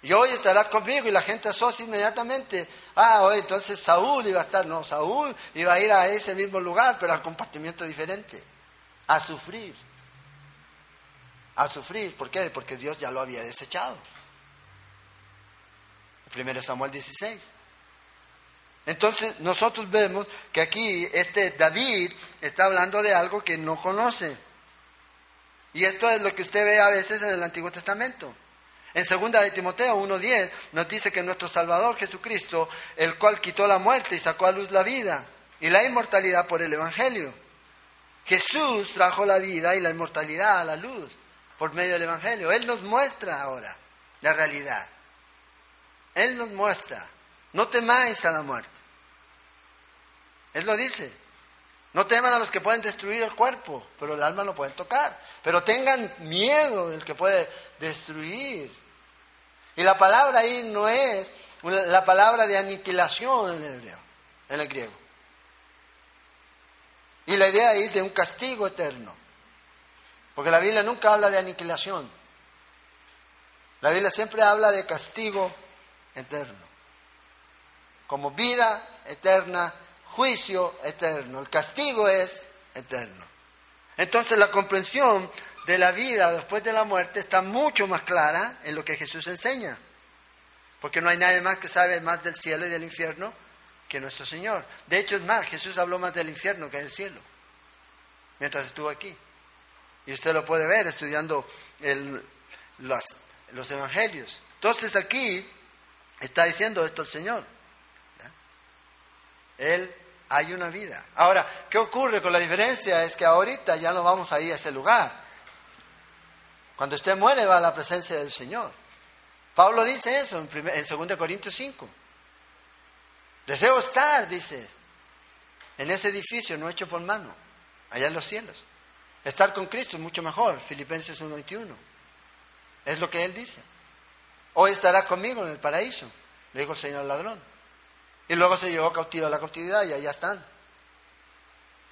y hoy estará conmigo y la gente asocia inmediatamente, ah, hoy entonces Saúl iba a estar, no, Saúl iba a ir a ese mismo lugar, pero al compartimiento diferente, a sufrir, a sufrir, ¿por qué? Porque Dios ya lo había desechado. Primero Samuel 16. Entonces nosotros vemos que aquí este David está hablando de algo que no conoce. Y esto es lo que usted ve a veces en el Antiguo Testamento. En segunda de Timoteo 1.10 nos dice que nuestro Salvador Jesucristo, el cual quitó la muerte y sacó a luz la vida y la inmortalidad por el Evangelio. Jesús trajo la vida y la inmortalidad a la luz por medio del Evangelio. Él nos muestra ahora la realidad. Él nos muestra. No temáis a la muerte. Él lo dice. No teman a los que pueden destruir el cuerpo, pero el alma no pueden tocar. Pero tengan miedo del que puede destruir. Y la palabra ahí no es la palabra de aniquilación en el hebreo, en el griego. Y la idea ahí de un castigo eterno. Porque la Biblia nunca habla de aniquilación. La Biblia siempre habla de castigo eterno. Como vida eterna juicio eterno, el castigo es eterno. Entonces la comprensión de la vida después de la muerte está mucho más clara en lo que Jesús enseña. Porque no hay nadie más que sabe más del cielo y del infierno que nuestro Señor. De hecho, es más, Jesús habló más del infierno que del cielo, mientras estuvo aquí. Y usted lo puede ver estudiando los, evangelios. Entonces aquí está diciendo esto el Señor. Él hay una vida. Ahora, ¿qué ocurre con la diferencia? Es que ahorita ya no vamos a ir a ese lugar. Cuando usted muere va a la presencia del Señor. Pablo dice eso en, en 2 Corintios 5. Deseo estar, dice, en ese edificio no hecho por mano, allá en los cielos. Estar con Cristo es mucho mejor, Filipenses 1.21. Es lo que Él dice. Hoy estará conmigo en el paraíso, le dijo el Señor ladrón. Y luego se llevó cautivo a la cautividad y allá están.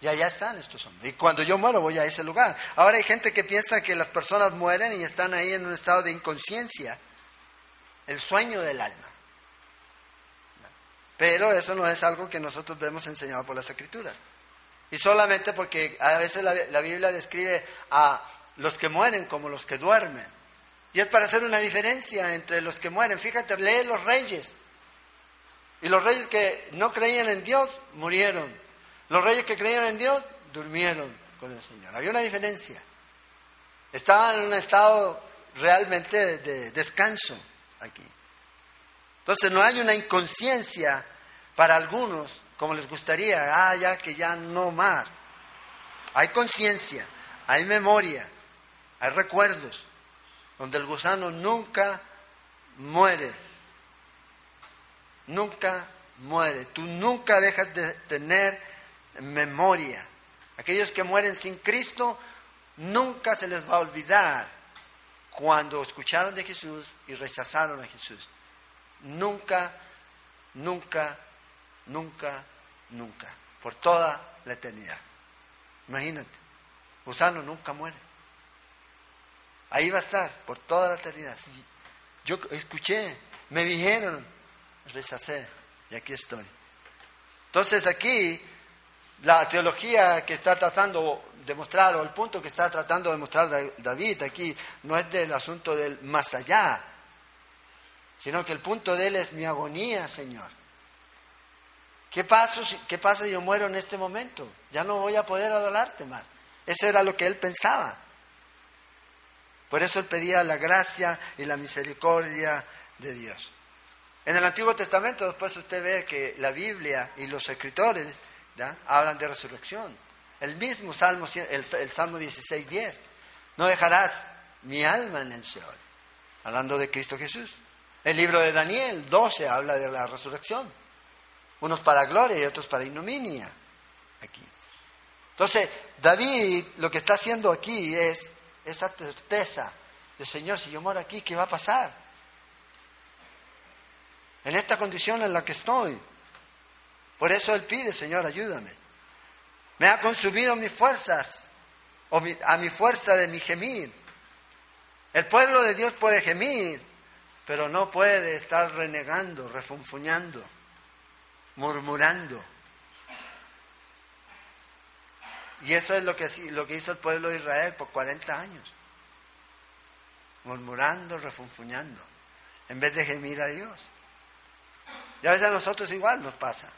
Y allá están estos hombres. Y cuando yo muero voy a ese lugar. Ahora hay gente que piensa que las personas mueren y están ahí en un estado de inconsciencia. El sueño del alma. Pero eso no es algo que nosotros vemos enseñado por las escrituras. Y solamente porque a veces la, Biblia describe a los que mueren como los que duermen. Y es para hacer una diferencia entre los que mueren. Fíjate, lee los reyes. Y los reyes que no creían en Dios murieron. Los reyes que creían en Dios durmieron con el Señor. Había una diferencia. Estaban en un estado realmente de descanso aquí. Entonces no hay una inconsciencia para algunos, como les gustaría, ah, ya que ya no más. Hay conciencia, hay memoria, hay recuerdos, donde el gusano nunca muere. Nunca muere. Tú nunca dejas de tener memoria. Aquellos que mueren sin Cristo, nunca se les va a olvidar cuando escucharon de Jesús y rechazaron a Jesús. Nunca, nunca, nunca, nunca. Por toda la eternidad. Imagínate, Gusano nunca muere. Ahí va a estar por toda la eternidad. Yo escuché, me dijeron, rechacé y aquí estoy. Entonces aquí la teología que está tratando de mostrar, o el punto que está tratando de mostrar David aquí, no es del asunto del más allá, sino que el punto de él es mi agonía, Señor. ¿Qué pasa, ¿Qué pasa si yo muero en este momento? Ya no voy a poder adorarte más. Eso era lo que él pensaba. Por eso él pedía la gracia y la misericordia de Dios. En el Antiguo Testamento después usted ve que la Biblia y los escritores hablan de resurrección. El mismo Salmo, el, Salmo 16, 10. No dejarás mi alma en el Seol. Hablando de Cristo Jesús. El libro de Daniel 12 habla de la resurrección. Unos para gloria y otros para ignominia. Aquí. Entonces, David lo que está haciendo aquí es esa certeza de Señor, si yo muero aquí, ¿qué va a pasar? En esta condición en la que estoy. Por eso Él pide, Señor, ayúdame. Me ha consumido mis fuerzas, o a mi fuerza de mi gemir. El pueblo de Dios puede gemir, pero no puede estar renegando, refunfuñando, murmurando. Y eso es lo que, lo que hizo el pueblo de Israel por 40 años. Murmurando, refunfuñando, en vez de gemir a Dios. Y a veces a nosotros igual nos pasa.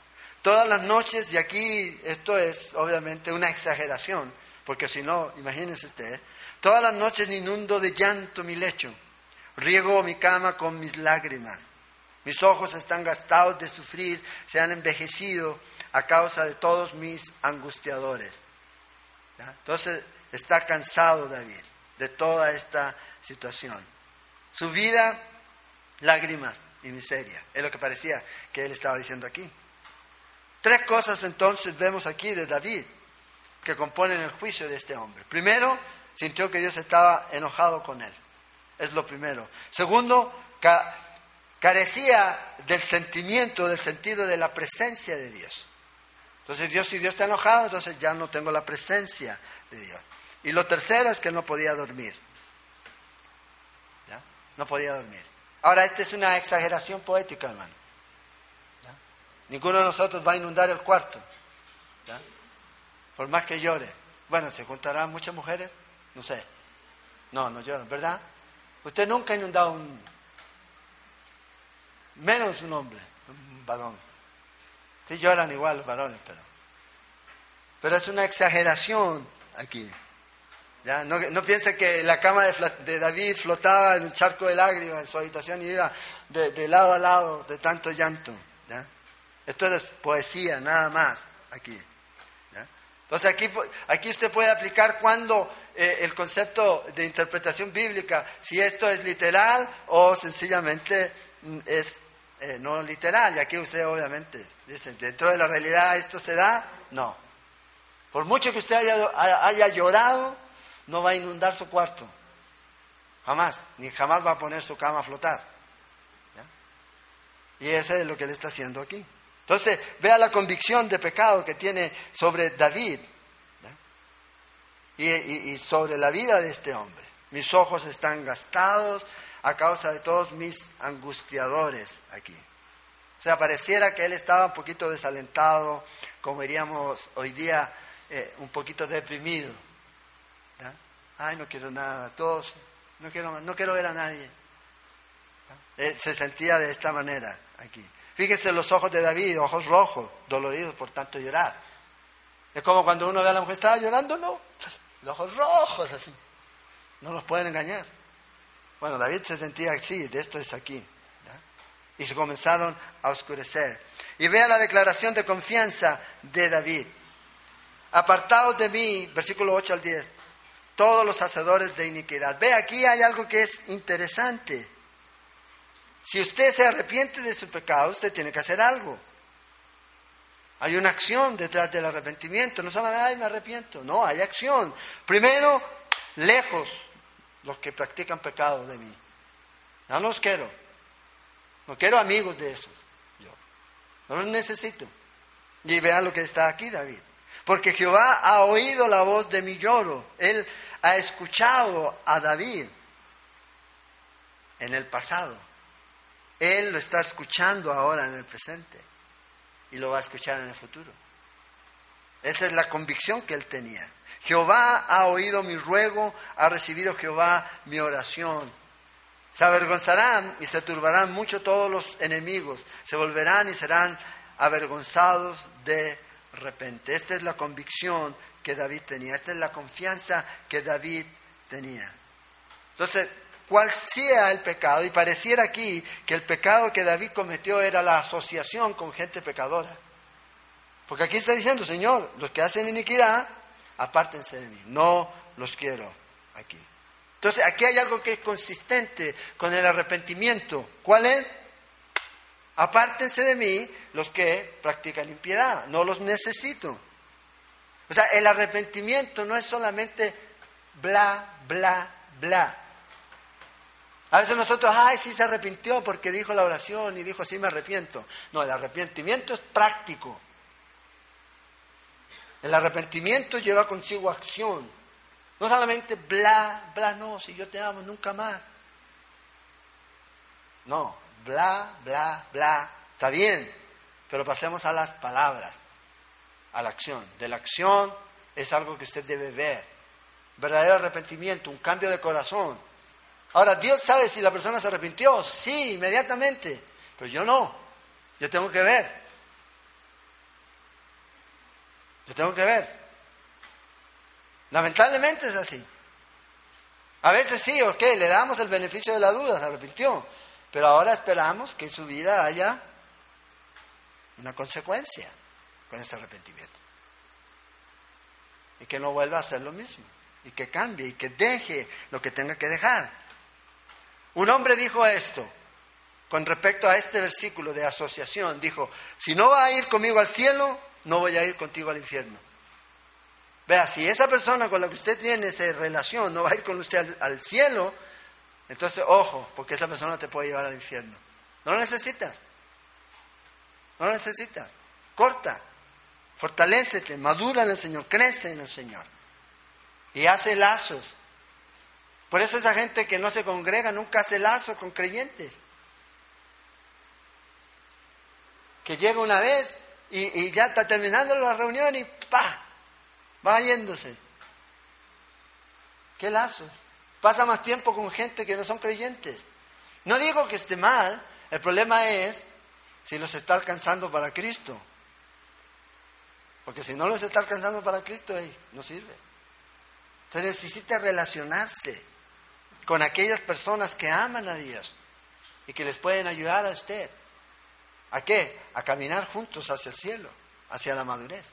Todas las noches, y aquí esto es obviamente una exageración, porque si no, imagínense usted, todas las noches inundo de llanto mi lecho, riego mi cama con mis lágrimas, mis ojos están gastados de sufrir, se han envejecido a causa de todos mis angustiadores. Entonces está cansado David de toda esta situación. Su vida, lágrimas y miseria, es lo que parecía que él estaba diciendo aquí. Tres cosas entonces vemos aquí de David que componen el juicio de este hombre. Primero, sintió que Dios estaba enojado con él. Es lo primero. Segundo, carecía del sentimiento, del sentido de la presencia de Dios. Entonces Dios, si Dios está enojado, entonces ya no tengo la presencia de Dios. Y lo tercero es que no podía dormir. No podía dormir. Ahora, esta es una exageración poética, hermano. Ninguno de nosotros va a inundar el cuarto. Por más que llore. Bueno, ¿se juntarán muchas mujeres? No sé. No, no lloran, ¿verdad? Usted nunca ha inundado un... Menos un hombre, un varón. Sí lloran igual los varones, pero... Pero es una exageración aquí. ¿Ya? No, no piense que la cama de, David flotaba en un charco de lágrimas en su habitación y iba de, de lado a lado de tanto llanto. ¿ya? Esto es poesía, nada más, aquí. Entonces aquí, aquí usted puede aplicar cuando eh, el concepto de interpretación bíblica, si esto es literal o sencillamente mm, es eh, no literal. Y aquí usted obviamente dice, dentro de la realidad esto se da, no. Por mucho que usted haya, haya llorado, no va a inundar su cuarto. Jamás, ni jamás va a poner su cama a flotar. Y eso es lo que él está haciendo aquí. Entonces, vea la convicción de pecado que tiene sobre David y, sobre la vida de este hombre. Mis ojos están gastados a causa de todos mis angustiadores aquí. O sea, pareciera que él estaba un poquito desalentado, como diríamos hoy día, eh, un poquito deprimido. Ay, no quiero nada, todos, no quiero, no quiero ver a nadie. se sentía de esta manera aquí. Fíjese los ojos de David, ojos rojos, doloridos por tanto llorar. Es como cuando uno ve a la mujer, estaba llorando, no, [LAUGHS] los ojos rojos así. No los pueden engañar. Bueno, David se sentía así, de esto es aquí. Y se comenzaron a oscurecer. Y vea la declaración de confianza de David. Apartados de mí, versículo 8 al 10, todos los hacedores de iniquidad. Ve, aquí hay algo que es interesante. Si usted se arrepiente de su pecado, usted tiene que hacer algo. Hay una acción detrás del arrepentimiento. No solamente, ay, me arrepiento. No, hay acción. Primero, lejos los que practican pecado de mí. No los quiero. No quiero amigos de esos. Yo. No los necesito. Y vean lo que está aquí, David. Porque Jehová ha oído la voz de mi lloro. Él ha escuchado a David en el pasado. Él lo está escuchando ahora en el presente y lo va a escuchar en el futuro. Esa es la convicción que él tenía. Jehová ha oído mi ruego, ha recibido Jehová mi oración. Se avergonzarán y se turbarán mucho todos los enemigos, se volverán y serán avergonzados de repente. Esta es la convicción que David tenía, esta es la confianza que David tenía. Entonces, cual sea el pecado, y pareciera aquí que el pecado que David cometió era la asociación con gente pecadora. Porque aquí está diciendo, Señor, los que hacen iniquidad, apártense de mí, no los quiero aquí. Entonces, aquí hay algo que es consistente con el arrepentimiento. ¿Cuál es? Apártense de mí los que practican impiedad, no los necesito. O sea, el arrepentimiento no es solamente bla, bla, bla. A veces nosotros, ay, sí se arrepintió porque dijo la oración y dijo, sí me arrepiento. No, el arrepentimiento es práctico. El arrepentimiento lleva consigo acción. No solamente bla, bla, no, si yo te amo, nunca más. No, bla, bla, bla, está bien, pero pasemos a las palabras, a la acción. De la acción es algo que usted debe ver. Verdadero arrepentimiento, un cambio de corazón Ahora, Dios sabe si la persona se arrepintió, sí, inmediatamente, pero yo no, yo tengo que ver. Yo tengo que ver. Lamentablemente es así. A veces sí, ok, le damos el beneficio de la duda, se arrepintió, pero ahora esperamos que su vida haya una consecuencia con ese arrepentimiento. Y que no vuelva a hacer lo mismo, y que cambie, y que deje lo que tenga que dejar. Un hombre dijo esto con respecto a este versículo de asociación. Dijo, si no va a ir conmigo al cielo, no voy a ir contigo al infierno. Vea, si esa persona con la que usted tiene esa relación no va a ir con usted al, cielo, entonces ojo, porque esa persona te puede llevar al infierno. No lo necesitas. No lo necesitas. Corta. Fortalécete, madura en el Señor, crece en el Señor. Y hace lazos por eso esa gente que no se congrega nunca hace lazo con creyentes. Que llega una vez y, ya está terminando la reunión y ¡pa! Va yéndose. ¿Qué lazos? Pasa más tiempo con gente que no son creyentes. No digo que esté mal, el problema es si los está alcanzando para Cristo. Porque si no los está alcanzando para Cristo, no sirve. Se necesita relacionarse con aquellas personas que aman a Dios y que les pueden ayudar a usted. ¿A qué? A caminar juntos hacia el cielo, hacia la madurez.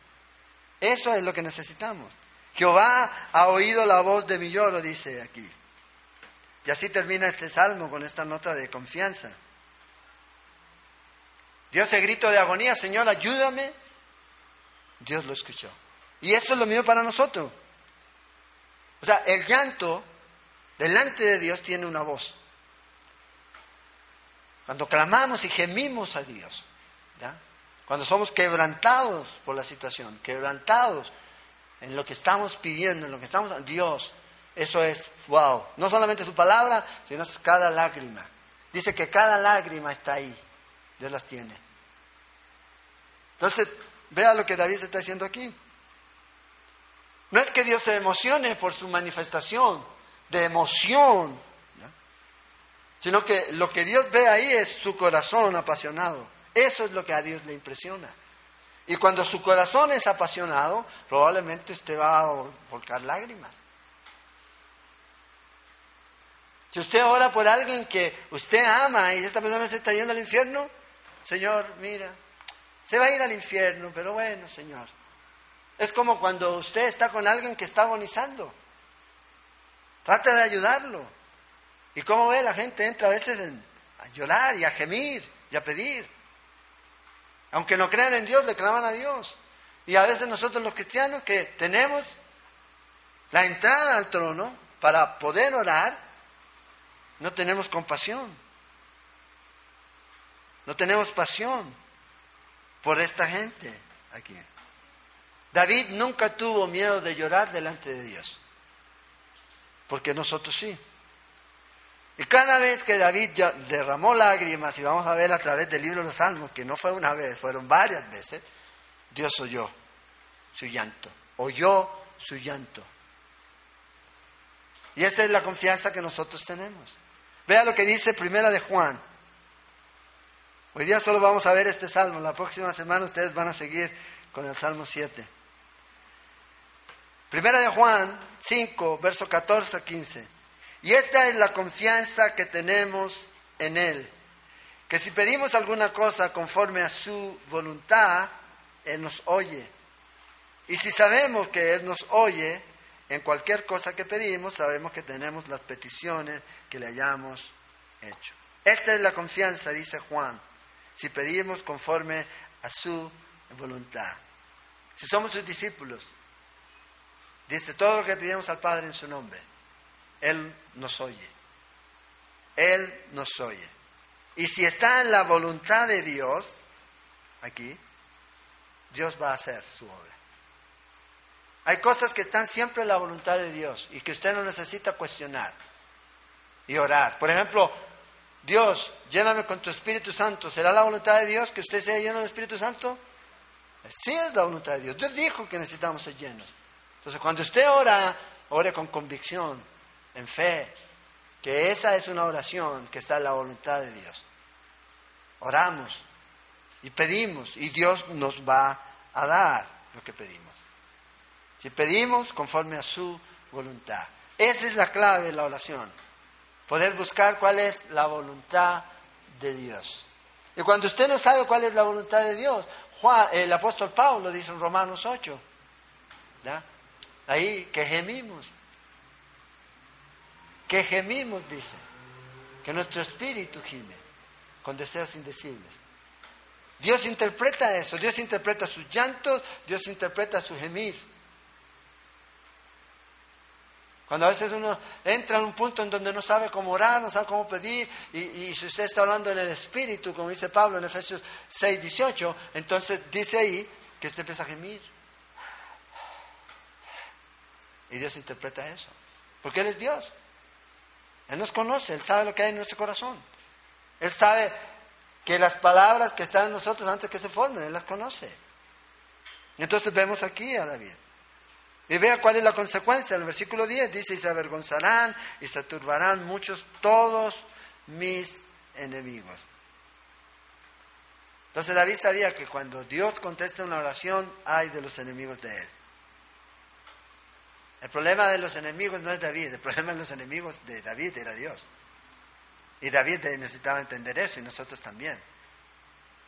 Eso es lo que necesitamos. Jehová ha oído la voz de mi lloro, dice aquí. Y así termina este salmo con esta nota de confianza. Dios ese grito de agonía, Señor, ayúdame. Dios lo escuchó. Y esto es lo mismo para nosotros. O sea, el llanto delante de Dios tiene una voz. Cuando clamamos y gemimos a Dios, cuando somos quebrantados por la situación, quebrantados en lo que estamos pidiendo, en lo que estamos... Dios, eso es, wow, no solamente su palabra, sino cada lágrima. Dice que cada lágrima está ahí, Dios las tiene. Entonces, vea lo que David está diciendo aquí. No es que Dios se emocione por su manifestación de emoción, sino que lo que Dios ve ahí es su corazón apasionado. Eso es lo que a Dios le impresiona. Y cuando su corazón es apasionado, probablemente usted va a volcar lágrimas. Si usted ora por alguien que usted ama y esta persona se está yendo al infierno, Señor, mira, se va a ir al infierno, pero bueno, Señor. Es como cuando usted está con alguien que está agonizando. Trata de ayudarlo. ¿Y cómo ve? La gente entra a veces a llorar y a gemir y a pedir. Aunque no crean en Dios, le claman a Dios. Y a veces nosotros los cristianos que tenemos la entrada al trono para poder orar, no tenemos compasión. No tenemos pasión por esta gente aquí. David nunca tuvo miedo de llorar delante de Dios, porque nosotros sí. Y cada vez que David derramó lágrimas, y vamos a ver a través del libro de los Salmos, que no fue una vez, fueron varias veces, Dios oyó su llanto, oyó su llanto. Y esa es la confianza que nosotros tenemos. Vea lo que dice Primera de Juan. Hoy día solo vamos a ver este salmo, la próxima semana ustedes van a seguir con el Salmo 7. Primera de Juan 5, verso 14 a 15. Y esta es la confianza que tenemos en Él, que si pedimos alguna cosa conforme a su voluntad, Él nos oye. Y si sabemos que Él nos oye, en cualquier cosa que pedimos, sabemos que tenemos las peticiones que le hayamos hecho. Esta es la confianza, dice Juan, si pedimos conforme a su voluntad. Si somos sus discípulos, dice todo lo que pedimos al Padre en su nombre él nos oye. Él nos oye. Y si está en la voluntad de Dios, aquí, Dios va a hacer su obra. Hay cosas que están siempre en la voluntad de Dios y que usted no necesita cuestionar y orar. Por ejemplo, Dios, lléname con tu Espíritu Santo. ¿Será la voluntad de Dios que usted sea lleno del Espíritu Santo? Sí es la voluntad de Dios. Dios dijo que necesitamos ser llenos. Entonces, cuando usted ora, ore con convicción en fe, que esa es una oración que está en la voluntad de Dios. Oramos y pedimos y Dios nos va a dar lo que pedimos. Si pedimos conforme a su voluntad. Esa es la clave de la oración. Poder buscar cuál es la voluntad de Dios. Y cuando usted no sabe cuál es la voluntad de Dios, el apóstol Pablo dice en Romanos 8, ahí que gemimos que gemimos, dice, que nuestro espíritu gime con deseos indecibles. Dios interpreta eso, Dios interpreta sus llantos, Dios interpreta su gemir. Cuando a veces uno entra en un punto en donde no sabe cómo orar, no sabe cómo pedir, y, si usted está hablando en el Espíritu, como dice Pablo en Efesios 6, 18, entonces dice ahí que usted empieza a gemir. Y Dios interpreta eso, porque Él es Dios. Él nos conoce, Él sabe lo que hay en nuestro corazón. Él sabe que las palabras que están en nosotros antes que se formen, Él las conoce. Entonces vemos aquí a David. Y vea cuál es la consecuencia. En el versículo 10 dice, y se avergonzarán y se turbarán muchos todos mis enemigos. Entonces David sabía que cuando Dios contesta una oración, hay de los enemigos de él. El problema de los enemigos no es David, el problema de los enemigos de David era Dios. Y David necesitaba entender eso y nosotros también.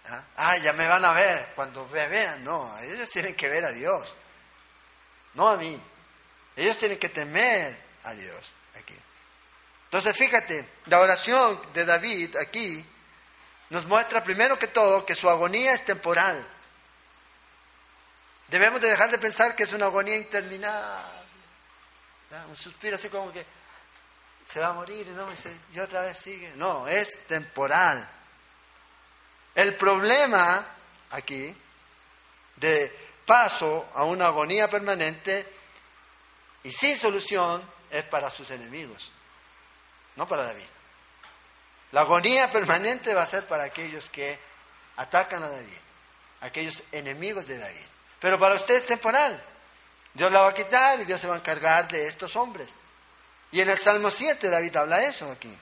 ¿Ah? ah, ya me van a ver cuando me vean. No, ellos tienen que ver a Dios, no a mí. Ellos tienen que temer a Dios aquí. Entonces, fíjate, la oración de David aquí nos muestra primero que todo que su agonía es temporal. Debemos de dejar de pensar que es una agonía interminable Un suspiro así como que se va a morir y no y otra vez sigue. No, es temporal. El problema aquí de paso a una agonía permanente y sin solución es para sus enemigos, no para David. La agonía permanente va a ser para aquellos que atacan a David, aquellos enemigos de David. Pero para usted es temporal. Dios la va a quitar y Dios se va a encargar de estos hombres. Y en el Salmo 7 David habla eso aquí.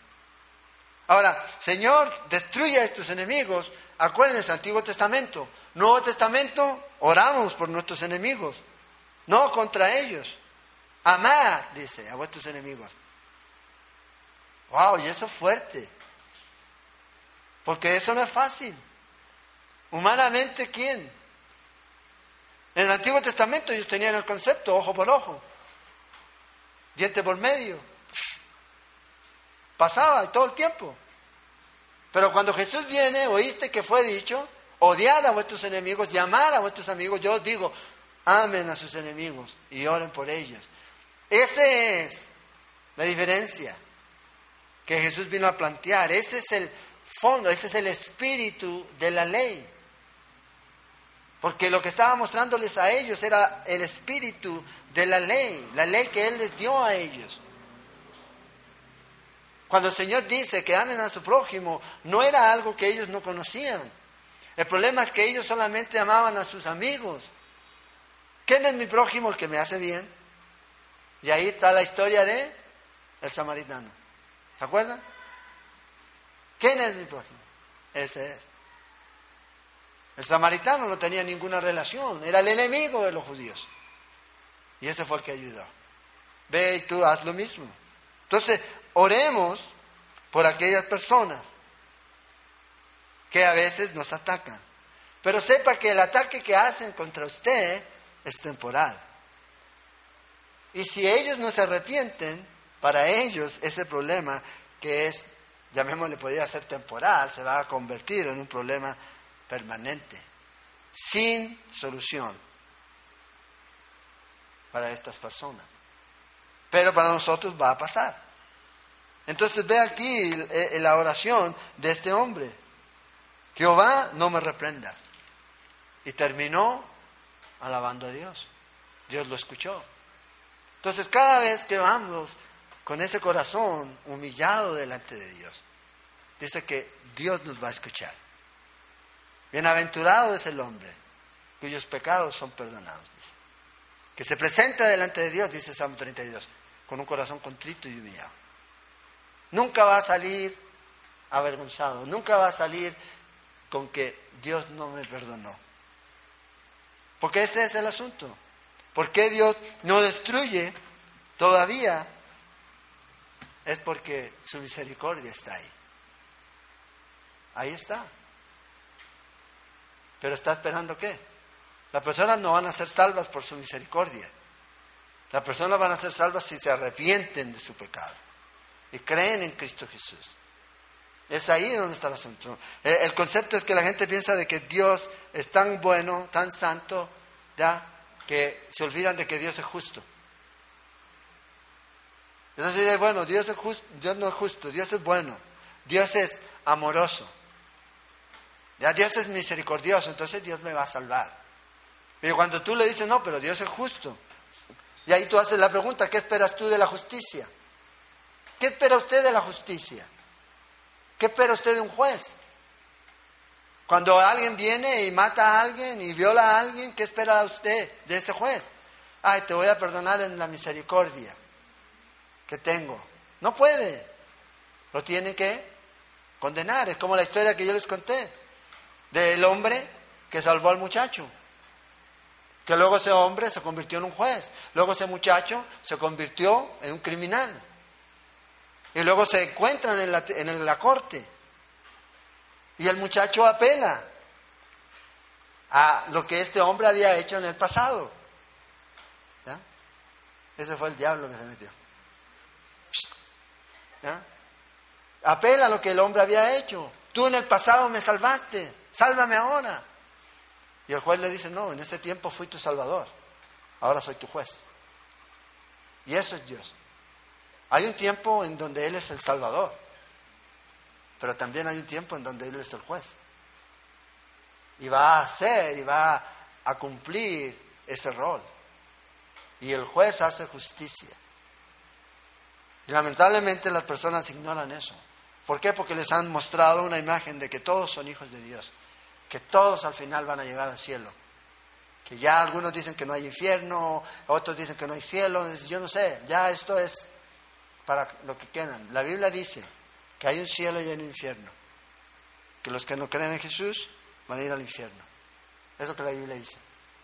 Ahora, Señor, destruye a estos enemigos. Acuérdense, Antiguo Testamento. Nuevo Testamento, oramos por nuestros enemigos, no contra ellos. Amad, dice, a vuestros enemigos. Wow, y eso es fuerte. Porque eso no es fácil. Humanamente, ¿quién? En el Antiguo Testamento ellos tenían el concepto ojo por ojo, diente por medio. Pasaba todo el tiempo. Pero cuando Jesús viene, oíste que fue dicho, odiar a vuestros enemigos, llamar a vuestros amigos. Yo digo, amen a sus enemigos y oren por ellos. Esa es la diferencia que Jesús vino a plantear. Ese es el fondo, ese es el espíritu de la ley. Porque lo que estaba mostrándoles a ellos era el espíritu de la ley, la ley que Él les dio a ellos. Cuando el Señor dice que amen a su prójimo, no era algo que ellos no conocían. El problema es que ellos solamente amaban a sus amigos. ¿Quién es mi prójimo? El que me hace bien. Y ahí está la historia de el samaritano. ¿Se acuerdan? ¿Quién es mi prójimo? Ese es. El samaritano no tenía ninguna relación, era el enemigo de los judíos. Y ese fue el que ayudó. Ve y tú haz lo mismo. Entonces, oremos por aquellas personas que a veces nos atacan. Pero sepa que el ataque que hacen contra usted es temporal. Y si ellos no se arrepienten, para ellos ese problema que es, llamémosle, podría ser temporal, se va a convertir en un problema permanente, sin solución para estas personas. Pero para nosotros va a pasar. Entonces ve aquí eh, la oración de este hombre. Jehová, no me reprendas. Y terminó alabando a Dios. Dios lo escuchó. Entonces cada vez que vamos con ese corazón humillado delante de Dios, dice que Dios nos va a escuchar. Bienaventurado es el hombre cuyos pecados son perdonados. Que se presenta delante de Dios, dice Salmo 32, con un corazón contrito y humillado. Nunca va a salir avergonzado, nunca va a salir con que Dios no me perdonó. Porque ese es el asunto. ¿Por qué Dios no destruye todavía? Es porque su misericordia está ahí. Ahí está. Pero está esperando qué? Las personas no van a ser salvas por su misericordia. Las personas van a ser salvas si se arrepienten de su pecado y creen en Cristo Jesús. Es ahí donde está el asunto. Eh, el concepto es que la gente piensa de que Dios es tan bueno, tan santo, ya, que se olvidan de que Dios es justo. Entonces, bueno, Dios, es justo, Dios no es justo, Dios es bueno, Dios es amoroso. Ya Dios es misericordioso, entonces Dios me va a salvar. Pero cuando tú le dices, no, pero Dios es justo, y ahí tú haces la pregunta, ¿qué esperas tú de la justicia? ¿Qué espera usted de la justicia? ¿Qué espera usted de un juez? Cuando alguien viene y mata a alguien y viola a alguien, ¿qué espera usted de ese juez? Ay, te voy a perdonar en la misericordia que tengo. No puede. Lo tiene que condenar. Es como la historia que yo les conté del hombre que salvó al muchacho. Que luego ese hombre se convirtió en un juez. Luego ese muchacho se convirtió en un criminal. Y luego se encuentran en la, en la corte. Y el muchacho apela a lo que este hombre había hecho en el pasado. Ese fue el diablo que se metió. Apela a lo que el hombre había hecho. Tú en el pasado me salvaste sálvame ahora. Y el juez le dice, no, en ese tiempo fui tu salvador, ahora soy tu juez. Y eso es Dios. Hay un tiempo en donde Él es el Salvador, pero también hay un tiempo en donde Él es el juez. Y va a hacer y va a cumplir ese rol. Y el juez hace justicia. Y lamentablemente las personas ignoran eso. ¿Por qué? Porque les han mostrado una imagen de que todos son hijos de Dios, que todos al final van a llegar al cielo. Que ya algunos dicen que no hay infierno, otros dicen que no hay cielo, yo no sé, ya esto es para lo que quieran. La Biblia dice que hay un cielo y hay un infierno, que los que no creen en Jesús van a ir al infierno. Es lo que la Biblia dice.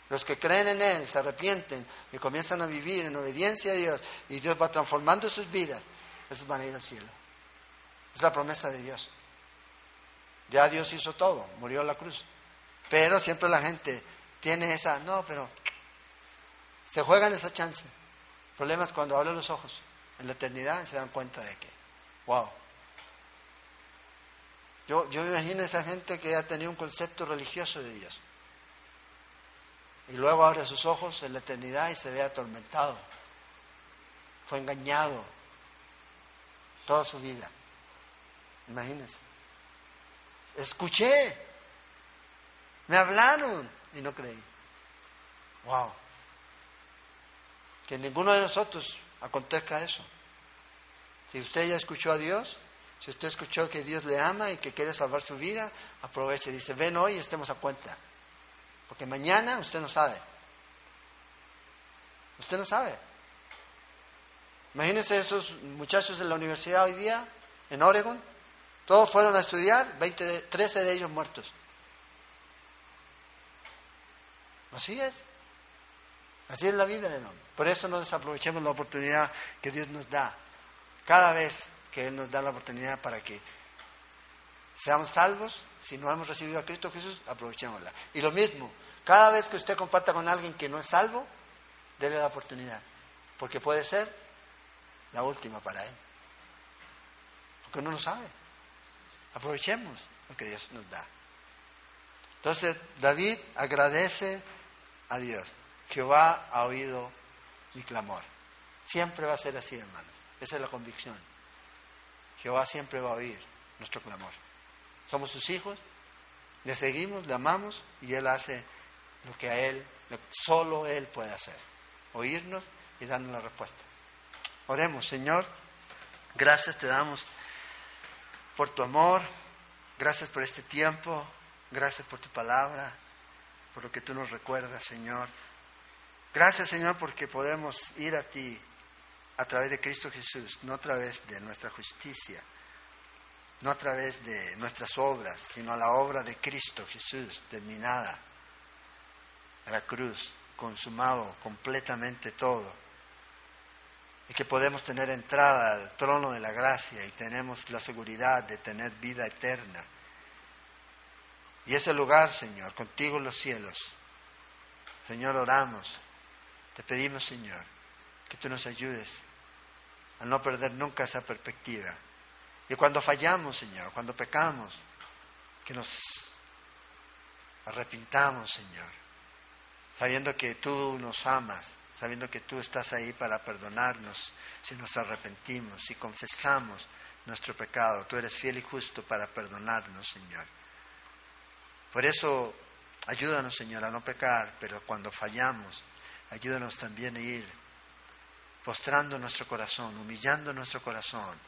Los que creen en Él, se arrepienten y comienzan a vivir en obediencia a Dios y Dios va transformando sus vidas, esos van a ir al cielo. Es la promesa de Dios. Ya Dios hizo todo, murió en la cruz. Pero siempre la gente tiene esa, no, pero se juegan esa chance. El problema es cuando abren los ojos en la eternidad se dan cuenta de que, wow. Yo, yo me imagino a esa gente que ha tenido un concepto religioso de Dios. Y luego abre sus ojos en la eternidad y se ve atormentado. Fue engañado toda su vida. Imagínense. Escuché. Me hablaron y no creí. Wow. Que ninguno de nosotros acontezca eso. Si usted ya escuchó a Dios, si usted escuchó que Dios le ama y que quiere salvar su vida, aproveche. Dice, ven hoy y estemos a cuenta. Porque mañana usted no sabe. Usted no sabe. Imagínense esos muchachos de la universidad hoy día, en Oregon, todos fueron a estudiar, 20, 13 de ellos muertos. Así es. Así es la vida del hombre. Por eso no desaprovechemos la oportunidad que Dios nos da. Cada vez que Él nos da la oportunidad para que seamos salvos, si no hemos recibido a Cristo Jesús, aprovechémosla. Y lo mismo, cada vez que usted comparta con alguien que no es salvo, déle la oportunidad. Porque puede ser la última para él. Porque uno no sabe. Aprovechemos lo que Dios nos da. Entonces, David agradece a Dios. Jehová ha oído mi clamor. Siempre va a ser así, hermanos. Esa es la convicción. Jehová siempre va a oír nuestro clamor. Somos sus hijos, le seguimos, le amamos y Él hace lo que a Él, solo Él puede hacer. Oírnos y darnos la respuesta. Oremos, Señor. Gracias te damos por tu amor. Gracias por este tiempo. Gracias por tu palabra. Por lo que tú nos recuerdas, Señor. Gracias, Señor, porque podemos ir a ti a través de Cristo Jesús, no a través de nuestra justicia, no a través de nuestras obras, sino a la obra de Cristo Jesús, terminada, a la cruz, consumado completamente todo. Y que podemos tener entrada al trono de la gracia y tenemos la seguridad de tener vida eterna. Y ese lugar, Señor, contigo en los cielos. Señor, oramos. Te pedimos, Señor, que tú nos ayudes a no perder nunca esa perspectiva. Y cuando fallamos, Señor, cuando pecamos, que nos arrepintamos, Señor, sabiendo que tú nos amas, sabiendo que tú estás ahí para perdonarnos si nos arrepentimos, si confesamos nuestro pecado. Tú eres fiel y justo para perdonarnos, Señor. Por eso, ayúdanos, Señor, a no pecar, pero cuando fallamos, ayúdanos también a ir postrando nuestro corazón, humillando nuestro corazón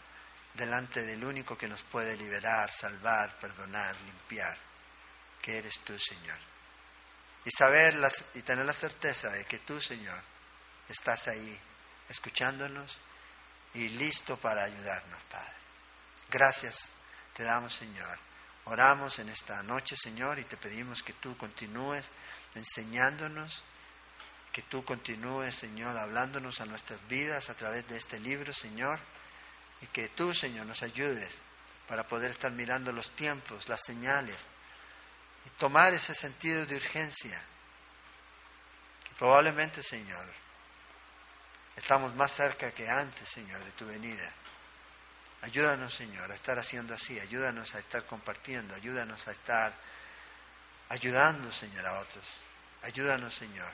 delante del único que nos puede liberar, salvar, perdonar, limpiar, que eres tú, Señor. Y saber y tener la certeza de que tú, Señor, estás ahí escuchándonos y listo para ayudarnos, Padre. Gracias te damos, Señor. Oramos en esta noche, Señor, y te pedimos que tú continúes enseñándonos que tú continúes, Señor, hablándonos a nuestras vidas a través de este libro, Señor, y que tú, Señor, nos ayudes para poder estar mirando los tiempos, las señales, y tomar ese sentido de urgencia, que probablemente, Señor, estamos más cerca que antes, Señor, de tu venida. Ayúdanos, Señor, a estar haciendo así, ayúdanos a estar compartiendo, ayúdanos a estar ayudando, Señor, a otros. Ayúdanos, Señor,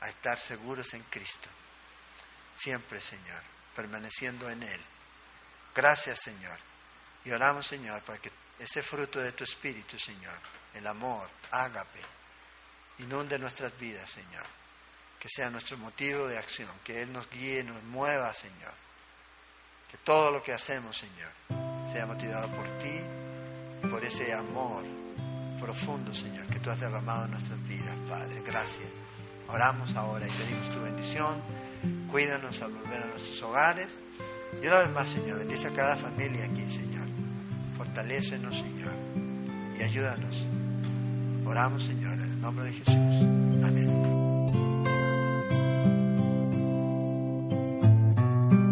a estar seguros en Cristo. siempre, Señor, permaneciendo en Él. Gracias, Señor. Y oramos, Señor, para que ese fruto de tu Espíritu, Señor, el amor, ágape, inunde nuestras vidas, Señor. Que sea nuestro motivo de acción, que Él nos guíe, nos mueva, Señor. Que todo lo que hacemos, Señor, sea motivado por ti y por ese amor profundo, Señor, que tú has derramado en nuestras vidas, Padre. Gracias. Oramos ahora y pedimos tu bendición. Cuídanos al volver a nuestros hogares. Y una vez más, Señor, bendice a cada familia aquí, Señor. Fortalécenos, Señor, y ayúdanos. Oramos, Señor, en el nombre de Jesús. Amén.